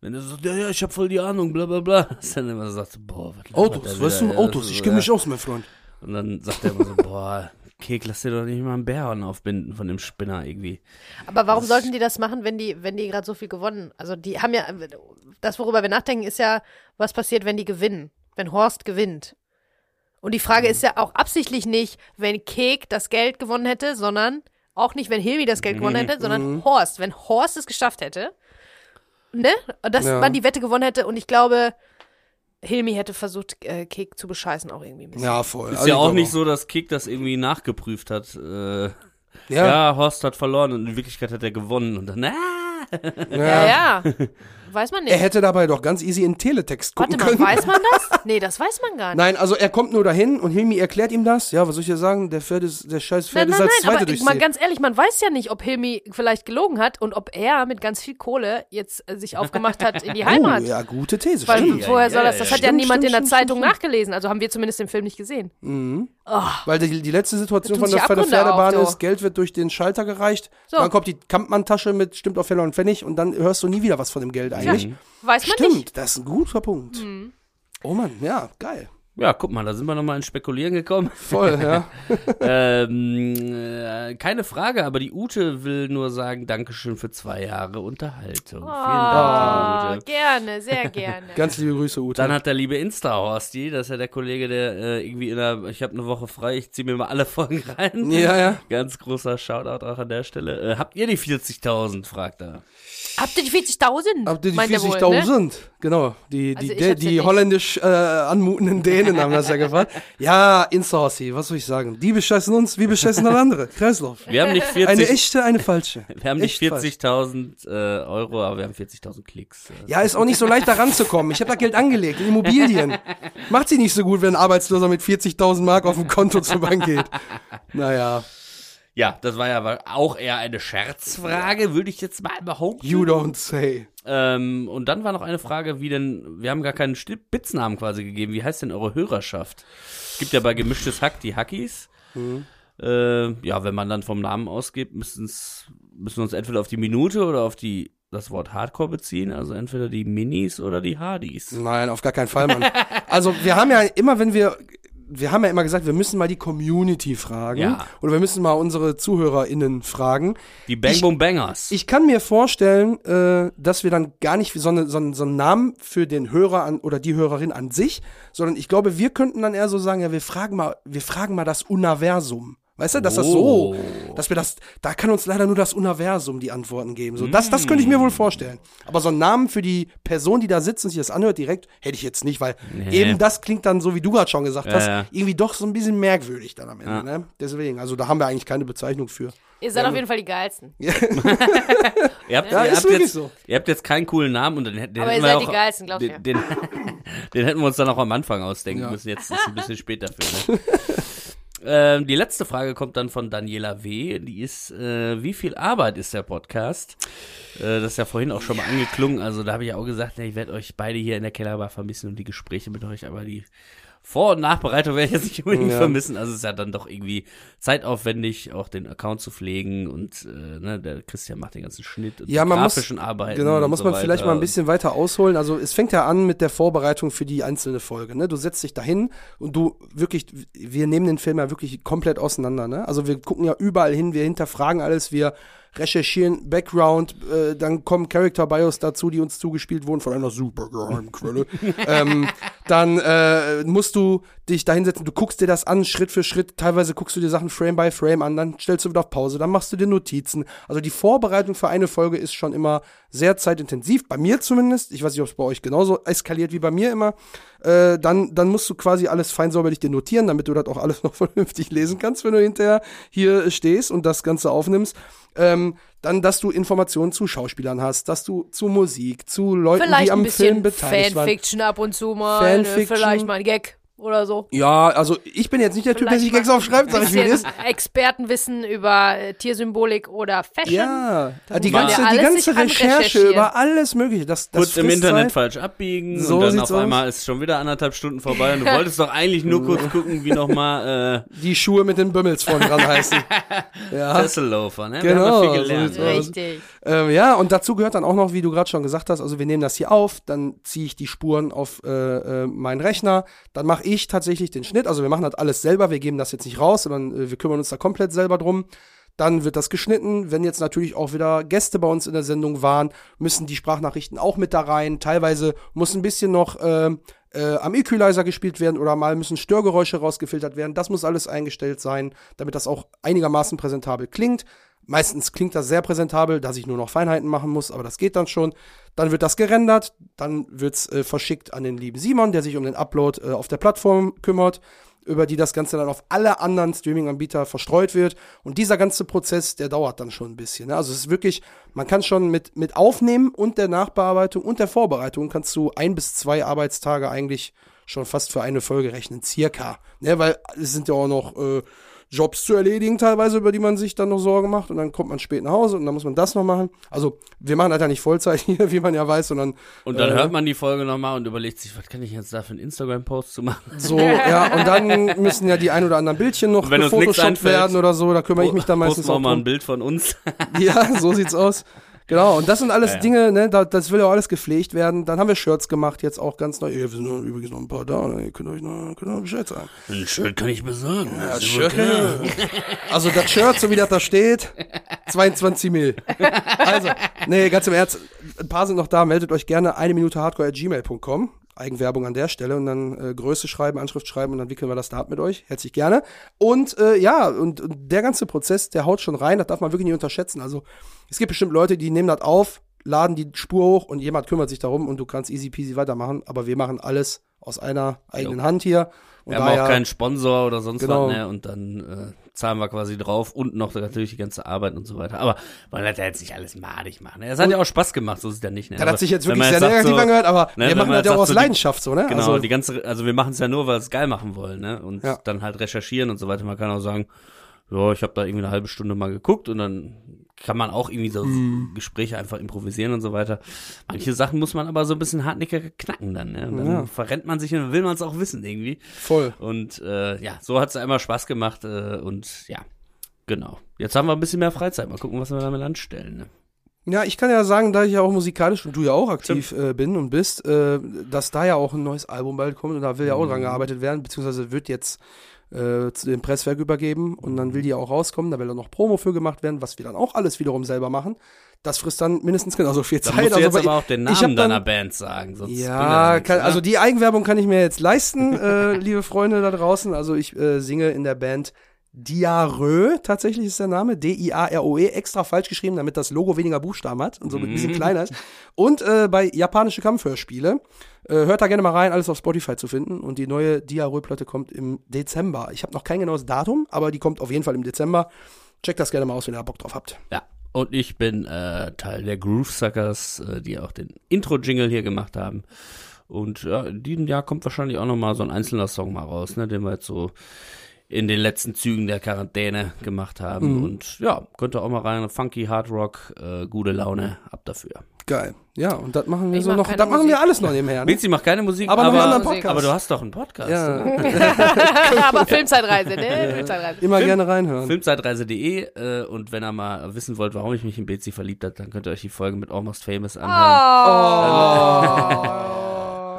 wenn er so, ja, ja, ich hab voll die Ahnung, bla bla bla, dass dann immer so sagt, boah, was
Autos, weißt du, Autos,
das
ich kenne mich aus, mein Freund.
Und dann sagt er immer so, boah, Kek, lass dir doch nicht mal einen Bären aufbinden von dem Spinner irgendwie.
Aber warum sollten die das machen, wenn die, wenn die gerade so viel gewonnen? Also die haben ja, das worüber wir nachdenken, ist ja, was passiert, wenn die gewinnen, wenn Horst gewinnt. Und die Frage ist ja auch absichtlich nicht, wenn Kek das Geld gewonnen hätte, sondern auch nicht, wenn Hilmi das Geld gewonnen hätte, sondern Horst. Wenn Horst es geschafft hätte, ne, dass
Ja.
man die Wette gewonnen hätte. Und ich glaube, Hilmi hätte versucht, äh, Kek zu bescheißen auch irgendwie ein bisschen.
Ja, voll.
Ist
Also
ja auch
glaub
nicht so, dass Kek das irgendwie nachgeprüft hat. Äh,
Ja,
ja. Horst hat verloren und in Wirklichkeit hat er gewonnen. Und dann, ah,
Ja, ja. Weiß man nicht.
Er hätte dabei doch ganz easy in Teletext gucken
Warte mal,
können.
weiß man das? Nee, das weiß man gar nicht.
Nein, also er kommt nur dahin und Hilmi erklärt ihm das. Ja, was soll ich dir sagen? Der Pferd ist, der scheiß Pferd
Nein,
ist
nein,
als
nein,
Zweite
aber
durchs
mal ganz ehrlich, man weiß ja nicht, ob Hilmi vielleicht gelogen hat und ob er mit ganz viel Kohle jetzt äh, sich aufgemacht hat in die Heimat.
Oh, ja, gute These,
Weil
stimmt.
woher soll das? Das hat ja niemand
stimmt,
in der
stimmt,
Zeitung
stimmt.
nachgelesen. Also haben wir zumindest im Film nicht gesehen.
Weil die, die letzte Situation von der, von der Pferdebahn
auf,
ist, Geld wird durch den Schalter gereicht,
So.
dann kommt die Kampmann-Tasche mit stimmt auf Heller und Pfennig und dann hörst du nie wieder was von dem Geld eigentlich.
Weiß man
Stimmt,
nicht.
das ist ein guter Punkt. Oh Mann, ja, geil.
Ja, guck mal, da sind wir nochmal ins Spekulieren gekommen.
Voll, ja.
ähm, äh, keine Frage, aber die Ute will nur sagen, Dankeschön für zwei Jahre Unterhaltung. Vielen Dank,
Oh,
Ute.
gerne, sehr gerne.
Ganz liebe Grüße, Ute.
Dann hat der liebe Insta-Horsti, das ist ja der Kollege, der äh, irgendwie in der, ich habe eine Woche frei, ich ziehe mir mal alle Folgen rein.
ja, ja.
Ganz großer Shoutout auch an der Stelle. Äh, habt ihr die 40.000, fragt er.
Habt ihr die 40.000?
Habt ihr die
Meint er wohl,
40.000?
ne?
Genau. Die,
Also
die,
ich
die,
ja
die
nicht.
holländisch äh, anmutenden Dänen haben das ja gefragt. Ja, Insta-Hossi, was soll ich sagen? Die bescheißen uns, wir bescheißen alle andere. Kreislauf.
Wir haben nicht
Eine
40,
echte, eine falsche.
wir haben nicht
echt falsch.
40.000 äh, Euro, aber wir haben 40.000 Klicks.
Ja, ist auch nicht so leicht da ranzukommen. Ich habe da Geld angelegt in Immobilien. Macht sie nicht so gut, wenn ein Arbeitsloser mit 40.000 Mark auf dem Konto zur Bank geht. Naja,
Ja, das war ja auch eher eine Scherzfrage, würde ich jetzt mal behaupten.
you don't say.
Ähm, und dann war noch eine Frage, wie denn, wir haben gar keinen Spitznamen quasi gegeben. Wie heißt denn eure Hörerschaft? Es gibt ja bei Gemischtes Hack die Hackies. Äh, ja, wenn man dann vom Namen ausgeht, müssen's, müssen wir uns entweder auf die Minute oder auf die, das Wort Hardcore beziehen. Also entweder die Minis oder die Hardys.
Nein, auf gar keinen Fall, Mann. Also wir haben ja immer, wenn wir, wir haben ja immer gesagt, wir müssen mal die Community fragen.
Ja.
Oder wir müssen mal unsere ZuhörerInnen fragen.
Die Bang
Ich-
Boom Bangers.
Ich kann mir vorstellen, äh, dass wir dann gar nicht so, eine, so, einen- so einen Namen für den Hörer an, oder die Hörerin an sich, sondern ich glaube, wir könnten dann eher so sagen, ja, wir fragen mal, wir fragen mal das Universum. Weißt du, dass das so,
Oh.
dass wir das, da kann uns leider nur das Universum die Antworten geben. So, das, das könnte ich mir wohl vorstellen. Aber so einen Namen für die Person, die da sitzt und sich das anhört, direkt, hätte ich jetzt nicht, weil
Nee.
eben das klingt dann so, wie du gerade schon gesagt
Ja,
hast,
ja.
irgendwie doch so ein bisschen merkwürdig dann am Ende.
Ja.
Ne? Deswegen, also da haben wir eigentlich keine Bezeichnung für.
Ihr seid auf jeden Fall die geilsten.
Ihr habt,
Ja,
ihr habt jetzt,
so.
Ihr habt jetzt keinen coolen Namen und den, hätten- den
Aber ihr
wir
seid
auch,
die geilsten, glaub
den,
mir.
den, den hätten wir uns dann auch am Anfang ausdenken
Ja.
müssen. Jetzt ist es ein bisschen später für. Ne? ähm, die letzte Frage kommt dann von Daniela W. Die ist, äh, wie viel Arbeit ist der Podcast? Äh, das ist ja vorhin auch schon mal angeklungen. Also da habe ich auch gesagt, ne, ich werde euch beide hier in der Kellerbar vermissen und die Gespräche mit euch, aber die vor- und Nachbereitung werde ich jetzt nicht unbedingt
Ja.
vermissen. Also es ist ja dann doch irgendwie zeitaufwendig, auch den Account zu pflegen und äh, ne, der Christian macht den ganzen Schnitt und
Ja,
die
man muss-
grafischen Arbeiten.
Genau, da muss
so
man vielleicht
weiter.
mal ein bisschen weiter ausholen. Also es fängt ja an mit der Vorbereitung für die einzelne Folge. Ne? Du setzt dich dahin und du wirklich, wir nehmen den Film ja wirklich komplett auseinander. Ne? Also wir gucken ja überall hin, wir hinterfragen alles, wir recherchieren Background, äh, dann kommen Character Bios dazu, die uns zugespielt wurden von einer super geheimen Quelle. ähm, dann äh, musst du dich da hinsetzen, du guckst dir das an, Schritt für Schritt, teilweise guckst du dir Sachen Frame by Frame an, dann stellst du wieder auf Pause, dann machst du dir Notizen. Also die Vorbereitung für eine Folge ist schon immer sehr zeitintensiv, bei mir zumindest, ich weiß nicht, ob es bei euch genauso eskaliert wie bei mir immer, äh, dann, dann musst du quasi alles fein säuberlich dir notieren, damit du das auch alles noch vernünftig lesen kannst, wenn du hinterher hier stehst und das Ganze aufnimmst. Ähm, dann, dass du Informationen zu Schauspielern hast, dass du zu Musik, zu Leuten,
Vielleicht
die am
ein
Film
bisschen
beteiligt waren.
Fanfiction ab und zu mal. Ne?
Fanfiction.
Vielleicht mal ein Gag oder so.
Ja, also ich bin jetzt nicht der Typ, der
Vielleicht
sich Gags aufschreibt, sag ich wie es ist.
Expertenwissen über äh, Tiersymbolik oder Fashion.
Ja,
Das
die ganze, die ganze Recherche über alles Mögliche. Das, das
kurz im Internet
Zeit.
falsch abbiegen
So
und dann auf
aus.
einmal ist schon wieder anderthalb Stunden vorbei und du wolltest doch eigentlich nur kurz gucken, wie nochmal äh,
Die Schuhe mit den Bömmels vorne dran heißen. ja.
Ne?
Genau,
viel gelernt.
Richtig.
Ähm, ja, und dazu gehört dann auch noch, wie du gerade schon gesagt hast, also wir nehmen das hier auf, dann ziehe ich die Spuren auf äh, äh, meinen Rechner, dann mache ich tatsächlich den Schnitt, also wir machen das alles selber, wir geben das jetzt nicht raus, sondern äh, wir kümmern uns da komplett selber drum. Dann wird das geschnitten. Wenn jetzt natürlich auch wieder Gäste bei uns in der Sendung waren, müssen die Sprachnachrichten auch mit da rein. Teilweise muss ein bisschen noch äh, äh, am Equalizer gespielt werden oder mal müssen Störgeräusche rausgefiltert werden. Das muss alles eingestellt sein, damit das auch einigermaßen präsentabel klingt. Meistens klingt das sehr präsentabel, dass ich nur noch Feinheiten machen muss, aber das geht dann schon. Dann wird das gerendert, dann wird's äh, verschickt an den lieben Simon, der sich um den Upload äh, auf der Plattform kümmert, über die das Ganze dann auf alle anderen Streaming-Anbieter verstreut wird. Und dieser ganze Prozess, der dauert dann schon ein bisschen. Ne? Also es ist wirklich, man kann schon mit, mit Aufnehmen und der Nachbearbeitung und der Vorbereitung kannst du ein bis zwei Arbeitstage eigentlich schon fast für eine Folge rechnen, circa. Ne? Weil es sind ja auch noch äh, Jobs zu erledigen teilweise, über die man sich dann noch Sorgen macht und dann kommt man spät nach Hause und dann muss man das noch machen. Also wir machen halt ja nicht Vollzeit hier, wie man ja weiß, sondern
Und dann
äh,
hört man die Folge nochmal und überlegt sich, was kann ich jetzt da für einen Instagram-Post zu machen?
so, ja, und dann müssen ja die ein oder anderen Bildchen noch gefotoshoppt werden oder so, da kümmere ich mich dann meistens auch
mal ein. Bild von uns.
Ja, so sieht's aus. Genau, und das sind alles
Ja, ja.
Dinge, ne, da, das will ja auch alles gepflegt werden. Dann haben wir Shirts gemacht, jetzt auch ganz neu. Ja, wir sind noch, übrigens noch ein paar da, ne, ihr könnt euch noch, könnt noch Bescheid sagen.
Ein Shirt kann ich besorgen.
Ja,
das
Shirt. Also das Shirt, so wie das da steht, 22 Mil. Also, nee, ganz im Ernst, ein paar sind noch da, meldet euch gerne eine Minute hardcore at gmail.com. Eigenwerbung an der Stelle und dann äh, Größe schreiben, Anschrift schreiben und dann wickeln wir das da ab mit euch. Herzlich gerne. Und äh, ja, und, und der ganze Prozess, der haut schon rein, das darf man wirklich nicht unterschätzen. Also es gibt bestimmt Leute, die nehmen das auf, laden die Spur hoch und jemand kümmert sich darum und du kannst easy peasy weitermachen, aber wir machen alles aus einer eigenen Hand hier. Und
Wir haben auch keinen Sponsor oder sonst
Genau.
was, ne? Und dann äh, zahlen wir quasi drauf und noch natürlich die ganze Arbeit und so weiter. Aber wollen das ja jetzt nicht alles madig machen. Ne? Es hat
Und-
ja auch Spaß gemacht, so ist es ja nicht. Ne?
Das hat sich jetzt wirklich
man
sehr negativ
so,
angehört, aber
ne,
wir machen
man
das ja auch aus
so
Leidenschaft so, ne?
Genau,
also,
die ganze, also wir machen es ja nur, weil wir es geil machen wollen, ne? Und
Ja.
dann halt recherchieren und so weiter. Man kann auch sagen, ja, ich habe da irgendwie eine halbe Stunde mal geguckt und dann kann man auch irgendwie so
Mhm.
Gespräche einfach improvisieren und so weiter. Manche Sachen muss man aber so ein bisschen hartnäckiger knacken dann, ne? Dann
Ja.
verrennt man sich und dann will man es auch wissen irgendwie.
voll.
Und äh, ja, so hat es einmal Spaß gemacht äh, und ja, genau. Jetzt haben wir ein bisschen mehr Freizeit. Mal gucken, was wir damit anstellen. Ne?
Ja, ich kann ja sagen, da ich ja auch musikalisch und du ja auch aktiv äh, bin und bist, äh, dass da ja auch ein neues Album bald kommt und da will ja auch
Mhm.
dran gearbeitet werden, beziehungsweise wird jetzt äh, zu dem Presswerk übergeben und dann will die ja auch rauskommen, da will dann noch Promo für gemacht werden, was wir dann auch alles wiederum selber machen. Das frisst dann mindestens genauso viel
Da
Zeit.
musst du jetzt
Also,
aber auch den Namen
dann-
deiner Band sagen. Sonst
Ja, kann,
ne?
also die Eigenwerbung kann ich mir jetzt leisten, äh, liebe Freunde da draußen. Also ich äh, singe in der Band Diarö, tatsächlich ist der Name, D-I-A-R-O-E, extra falsch geschrieben, damit das Logo weniger Buchstaben hat und so ein bisschen
Mhm.
kleiner ist. Und äh, bei japanische Kampfhörspiele, äh, hört da gerne mal rein, alles auf Spotify zu finden. Und die neue Diarö-Platte kommt im Dezember. Ich habe noch kein genaues Datum, aber die kommt auf jeden Fall im Dezember. Checkt das gerne mal aus, wenn ihr Bock drauf habt.
Ja, und ich bin äh, Teil der Groove Suckers, äh, die auch den Intro-Jingle hier gemacht haben. Und ja, in diesem Jahr kommt wahrscheinlich auch noch mal so ein einzelner Song mal raus, ne, den wir jetzt so in den letzten Zügen der Quarantäne gemacht haben.
Mhm.
Und ja, könnt ihr auch mal rein. Funky Hard Rock, äh, gute Laune, ab dafür.
Geil. Ja, und das machen wir
Ich
so
mach
noch, das machen wir alles noch nebenher. Ne?
Bezi macht keine Musik,
Aber noch einen
aber,
anderen Podcast.
aber du hast doch einen Podcast.
Ja.
Aber Filmzeitreise, ne? Filmzeitreise.
Immer
Film-
gerne reinhören.
Filmzeitreise.de äh, und wenn ihr mal wissen wollt, warum ich mich in Bezi verliebt habe, dann könnt ihr euch die Folge mit Almost Famous anhören.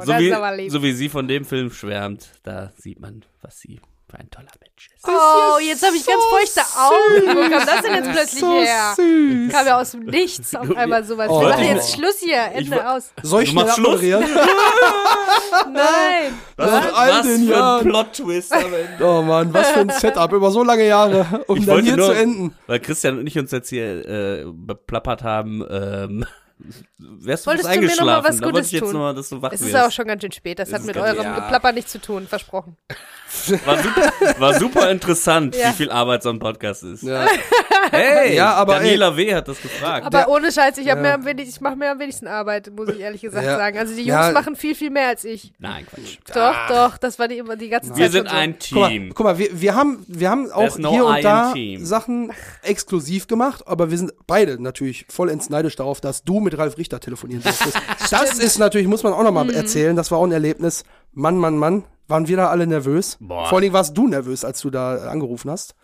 Oh,
so,
das
wie, so wie sie von dem Film schwärmt, da sieht man, was sie für ein toller Mensch ist.
Oh, jetzt habe ich ganz feuchte Augen. Wo kam das denn jetzt plötzlich
so
her?
süß.
Kam ja aus dem Nichts auf einmal sowas.
Oh.
Wir machen
Ich-
jetzt Schluss hier. Ende
wo-
aus.
Soll ich
machst Schluss?
Nein.
All
was
den
für
Jahren.
ein Plot-Twist am Ende.
Oh Mann, was für ein Setup über so lange Jahre, um
Ich
dann
wollte
hier
nur-
zu enden.
Weil Christian und ich uns jetzt hier äh, beplappert haben, ähm, wärst du
Wolltest du mir noch mal
eingeschlafen.
was Gutes tun?
noch mal, dass du wach
Es
wirst.
ist auch schon ganz schön spät. Das
Es
hat
ist
mit eurem
ja.
Geplapper nichts zu tun. Versprochen.
war, super, war super interessant,
Ja.
wie viel Arbeit so ein Podcast ist.
Ja.
Hey,
Ja, aber
Daniela W. hat das gefragt.
Aber ohne Scheiß, ich,
Ja.
mir am wenig, ich mache mir am wenigsten Arbeit, muss ich ehrlich gesagt
Ja.
sagen. Also die
Ja.
Jungs machen viel, viel mehr als ich.
Nein, Quatsch.
Doch, doch, das war die immer die ganze Zeit
Wir sind
so.
ein
Guck mal,
Team.
guck mal wir, wir haben, wir haben auch
no
hier
I
und da
team.
Sachen exklusiv gemacht, aber wir sind beide natürlich vollends neidisch darauf, dass du mit Ralf Richter telefonieren durftest. das ist natürlich, muss man auch nochmal
Mhm.
erzählen, das war auch ein Erlebnis. Mann, Mann, Mann, waren wir da alle nervös.
Boah.
Vor allen Dingen warst du nervös, als du da äh, angerufen hast.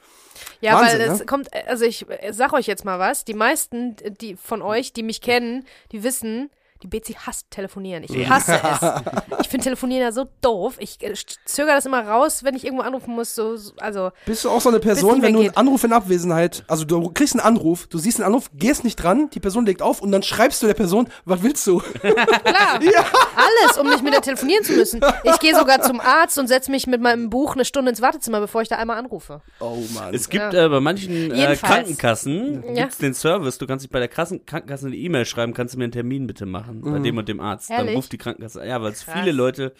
Ja,
Wahnsinn,
weil es
ne?
kommt, also ich äh, sag euch jetzt mal was, die meisten die von euch, die mich kennen, die wissen, die Betsy hasst telefonieren. Ich hasse es. Ich finde telefonieren ja so doof. Ich äh, zögere das immer raus, wenn ich irgendwo anrufen muss. So, so, also,
Bist du auch so eine Person, wenn du einen. Anruf in Abwesenheit, also du kriegst einen Anruf, du siehst einen Anruf, gehst nicht dran, die Person legt auf und dann schreibst du der Person, was willst du?
klar, alles, um nicht mit der telefonieren zu müssen. Ich gehe sogar zum Arzt und setze mich mit meinem Buch eine Stunde ins Wartezimmer, bevor ich da einmal anrufe.
Oh Mann.
Es gibt
Ja.
äh, bei manchen äh. Krankenkassen
Ja.
gibt's den Service, du kannst dich bei der Kassen Krankenkasse eine E-Mail schreiben, kannst du mir einen Termin bitte machen, bei dem und dem Arzt. Dann
Ehrlich?
ruft die Krankenkasse, ja, weil es viele Leute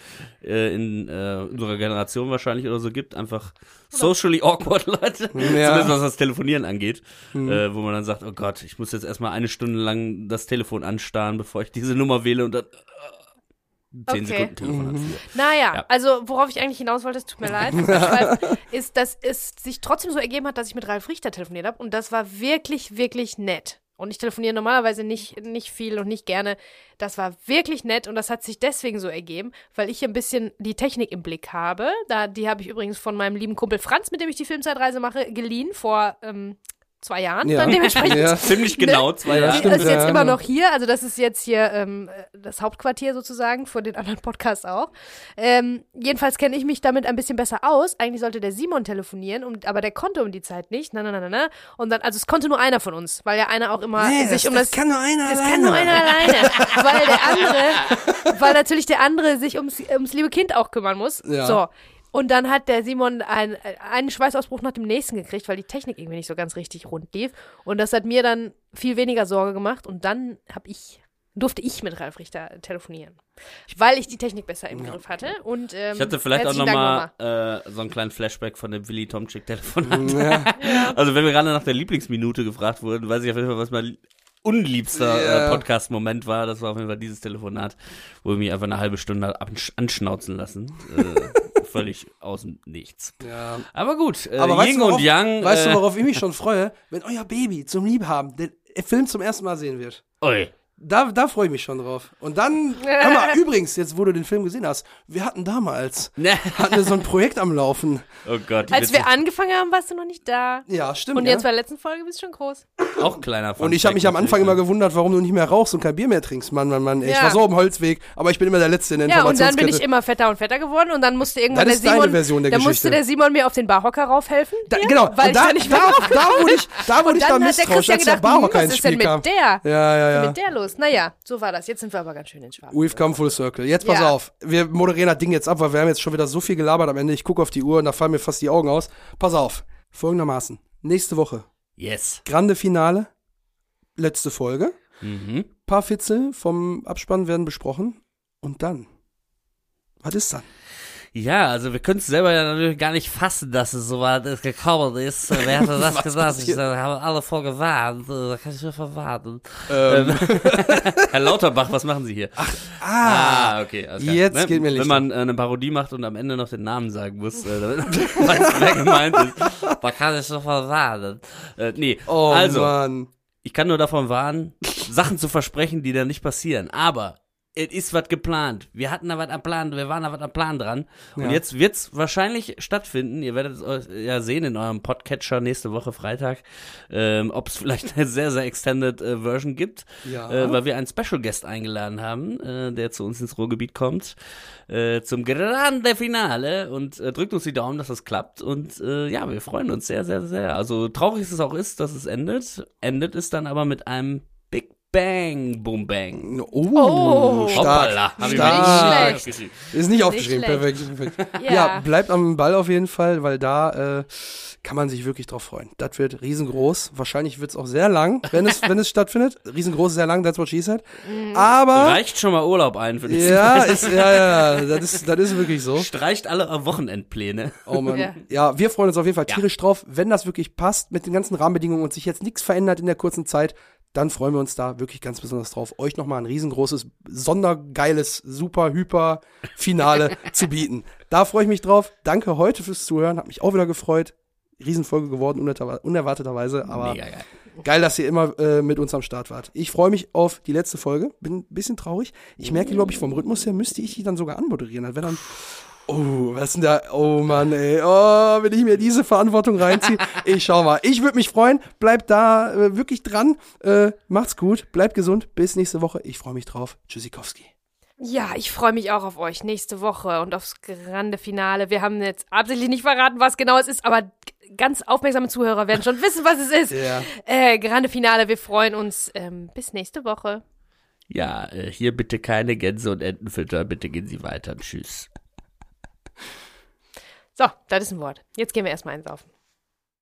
äh, in äh, unserer Generation wahrscheinlich oder so gibt, einfach socially awkward Leute,
Ja.
zumindest was das Telefonieren angeht, äh, wo man dann sagt, oh Gott, ich muss jetzt erstmal eine Stunde lang das Telefon anstarren, bevor ich diese Nummer wähle und dann äh, zehn
Okay.
Sekunden Telefonat führe.
Naja,
Ja.
also worauf ich eigentlich hinaus wollte, es tut mir leid, weiß, ist, dass es sich trotzdem so ergeben hat, dass ich mit Ralf Richter telefoniert habe und das war wirklich, wirklich nett. Und ich telefoniere normalerweise nicht, nicht viel und nicht gerne. Das war wirklich nett und das hat sich deswegen so ergeben, weil ich hier ein bisschen die Technik im Blick habe. Da, die habe ich übrigens von meinem lieben Kumpel Franz, mit dem ich die Filmzeitreise mache, geliehen vor ähm, zwei Jahren.
Ja.
Dann dementsprechend
Ja.
Ziemlich genau zwei
Ja,
Jahre.
stimmt,
ist jetzt
ja,
immer
genau.
noch hier. Also das ist jetzt hier ähm, das Hauptquartier sozusagen, von den anderen Podcasts auch. Ähm, jedenfalls kenne ich mich damit ein bisschen besser aus. Eigentlich sollte der Simon telefonieren, um, aber der konnte um die Zeit nicht. Na, na, na, na, na. Und dann, also es konnte nur einer von uns, weil ja einer auch immer sich um das...
kann nur einer
Das kann nur einer alleine, weil der andere, weil natürlich der andere sich ums, ums liebe Kind auch kümmern muss.
Ja.
So. Und dann hat der Simon ein, einen Schweißausbruch nach dem nächsten gekriegt, weil die Technik irgendwie nicht so ganz richtig rund lief. Und das hat mir dann viel weniger Sorge gemacht. Und dann hab ich, durfte ich mit Ralf Richter telefonieren. Weil ich die Technik besser im Griff hatte. Und, ähm,
Ich hatte vielleicht auch nochmal äh, so einen kleinen Flashback von dem Willy Tomczyk-Telefonat.
Ja.
Also wenn wir gerade nach der Lieblingsminute gefragt wurden, weiß ich auf jeden Fall, was mein unliebster
Ja.
äh, Podcast-Moment war. Das war auf jeden Fall dieses Telefonat, wo wir mich einfach eine halbe Stunde anschnauzen lassen. Äh, völlig aus dem Nichts.
Ja.
Aber gut, äh,
Aber weißt
Ying
du, worauf,
und Yang.
weißt
äh,
du, worauf ich mich schon freue? Wenn euer Baby zum Liebhaben den Film zum ersten Mal sehen wird.
Ui.
Da, da freue ich mich schon drauf. Und dann, hör mal, übrigens, jetzt wo du den Film gesehen hast, wir hatten damals,
Ne.
hatten wir so ein Projekt am Laufen.
Oh Gott.
Als wir angefangen haben, warst du noch nicht da.
Ja, stimmt.
Und
ja.
jetzt bei der letzten Folge bist du schon groß.
auch kleiner Fun
Und ich habe mich am Anfang immer
natürlich,
gewundert, warum du nicht mehr rauchst und kein Bier mehr trinkst. Mann, Mann, Mann. ey, Ich
Ja.
war so auf dem Holzweg, aber ich bin immer der Letzte in der
Ja, und dann bin ich immer fetter und fetter geworden und dann musste irgendwann
Das ist
der
deine
Simon,
Version der
dann
Geschichte.
musste der Simon mir auf den Barhocker raufhelfen.
da,
hier,
genau,
weil
und da,
ich da nicht mehr
da, da wurde ich, da wurde ich
dann
da
hat der
misstrauisch, als der Barhocker
was
ins
ist denn
Spiel
mit
kam.
der?
Ja, ja, ja.
Mit der los. Naja, so war das. Jetzt sind wir aber ganz schön in Schwarz.
We've come full circle. Jetzt pass
Ja.
auf. Wir moderieren das Ding jetzt ab, weil wir haben jetzt schon wieder so viel gelabert am Ende. Ich gucke auf die Uhr und da fallen mir fast die Augen aus. Pass auf. Folgendermaßen. Nächste Woche.
Yes.
Grande Finale. Letzte Folge.
Mhm.
Paar Fitzel vom Abspann werden besprochen. Und dann. Was ist dann?
Ja, also wir können es selber ja natürlich gar nicht fassen, dass es so weit ist, gekommen ist. Wer hätte das gesagt? Ich
passiert?
äh, habe alle vorgewarnt. Äh, Da kann ich nur verwarnen.
Ähm,
Herr Lauterbach, was machen Sie hier?
ah,
Ah, okay. klar.
jetzt geht mir Licht
Wenn man äh, eine Parodie macht und am Ende noch den Namen sagen muss, äh, damit man weiß, wer gemeint ist, da kann ich nur verwarnen. Äh, nee,
oh
also,
Mann.
ich kann nur davon warnen, Sachen zu versprechen, die dann nicht passieren. Aber es ist was geplant. Wir hatten da was am Plan, wir waren da was am Plan dran. Und
Ja.
jetzt wird's wahrscheinlich stattfinden. Ihr werdet es ja sehen in eurem Podcatcher nächste Woche Freitag, ähm, ob es vielleicht eine sehr, sehr extended äh, Version gibt.
Ja.
Äh, weil wir einen Special Guest eingeladen haben, äh, der zu uns ins Ruhrgebiet kommt, äh, zum Grande Finale und äh, drückt uns die Daumen, dass das klappt. Und äh, ja, wir freuen uns sehr, sehr, sehr. Also traurig es auch ist, dass es endet, endet es dann aber mit einem Bang, Boom Bang.
Oh,
Oh.
stark.
Hoppala, hab ich mir
stark.
nicht aufgeschrieben.
Ist nicht aufgeschrieben,
schlecht.
perfekt. perfekt.
Ja.
Ja. bleibt am Ball auf jeden Fall, weil da äh, kann man sich wirklich drauf freuen. Das wird riesengroß. Wahrscheinlich wird es auch sehr lang, wenn es, wenn es stattfindet. Riesengroß, sehr lang, that's what she said. Aber,
Reicht schon mal Urlaub ein für nächsten
ja, ist, ja, ja, das ist, das ist wirklich so.
Streicht alle Wochenendpläne.
Oh Mann.
Ja.
Ja. wir freuen uns auf jeden Fall tierisch drauf. Wenn das wirklich passt mit den ganzen Rahmenbedingungen und sich jetzt nichts verändert in der kurzen Zeit, dann freuen wir uns da wirklich ganz besonders drauf, euch nochmal ein riesengroßes, sondergeiles, super, hyper Finale zu bieten. Da freue ich mich drauf. Danke heute fürs Zuhören. Hat mich auch wieder gefreut. Riesenfolge geworden, unerwarteter- unerwarteterweise. Aber
Mega geil.
geil, dass ihr immer äh, mit uns am Start wart. Ich freue mich auf die letzte Folge. Bin ein bisschen traurig. Ich merke, glaube ich, vom Rhythmus her müsste ich die dann sogar anmoderieren. Das wäre dann Oh, was ist denn da? Oh Mann, ey. Oh, wenn ich mir diese Verantwortung reinziehe. Ich schau mal. Ich würde mich freuen. Bleibt da äh, wirklich dran. Äh, macht's gut. Bleibt gesund. Bis nächste Woche. Ich freue mich drauf. Tschüssikowski.
Ja, ich freue mich auch auf euch nächste Woche und aufs grande Finale. Wir haben jetzt absichtlich nicht verraten, was genau es ist, aber ganz aufmerksame Zuhörer werden schon wissen, was es ist.
Ja.
Äh, grande Finale, wir freuen uns. Ähm, bis nächste Woche.
Ja, äh, hier bitte keine Gänse und Entenfütter. Bitte gehen Sie weiter. Tschüss.
So, das ist ein Wort. Jetzt gehen wir erstmal einsaufen.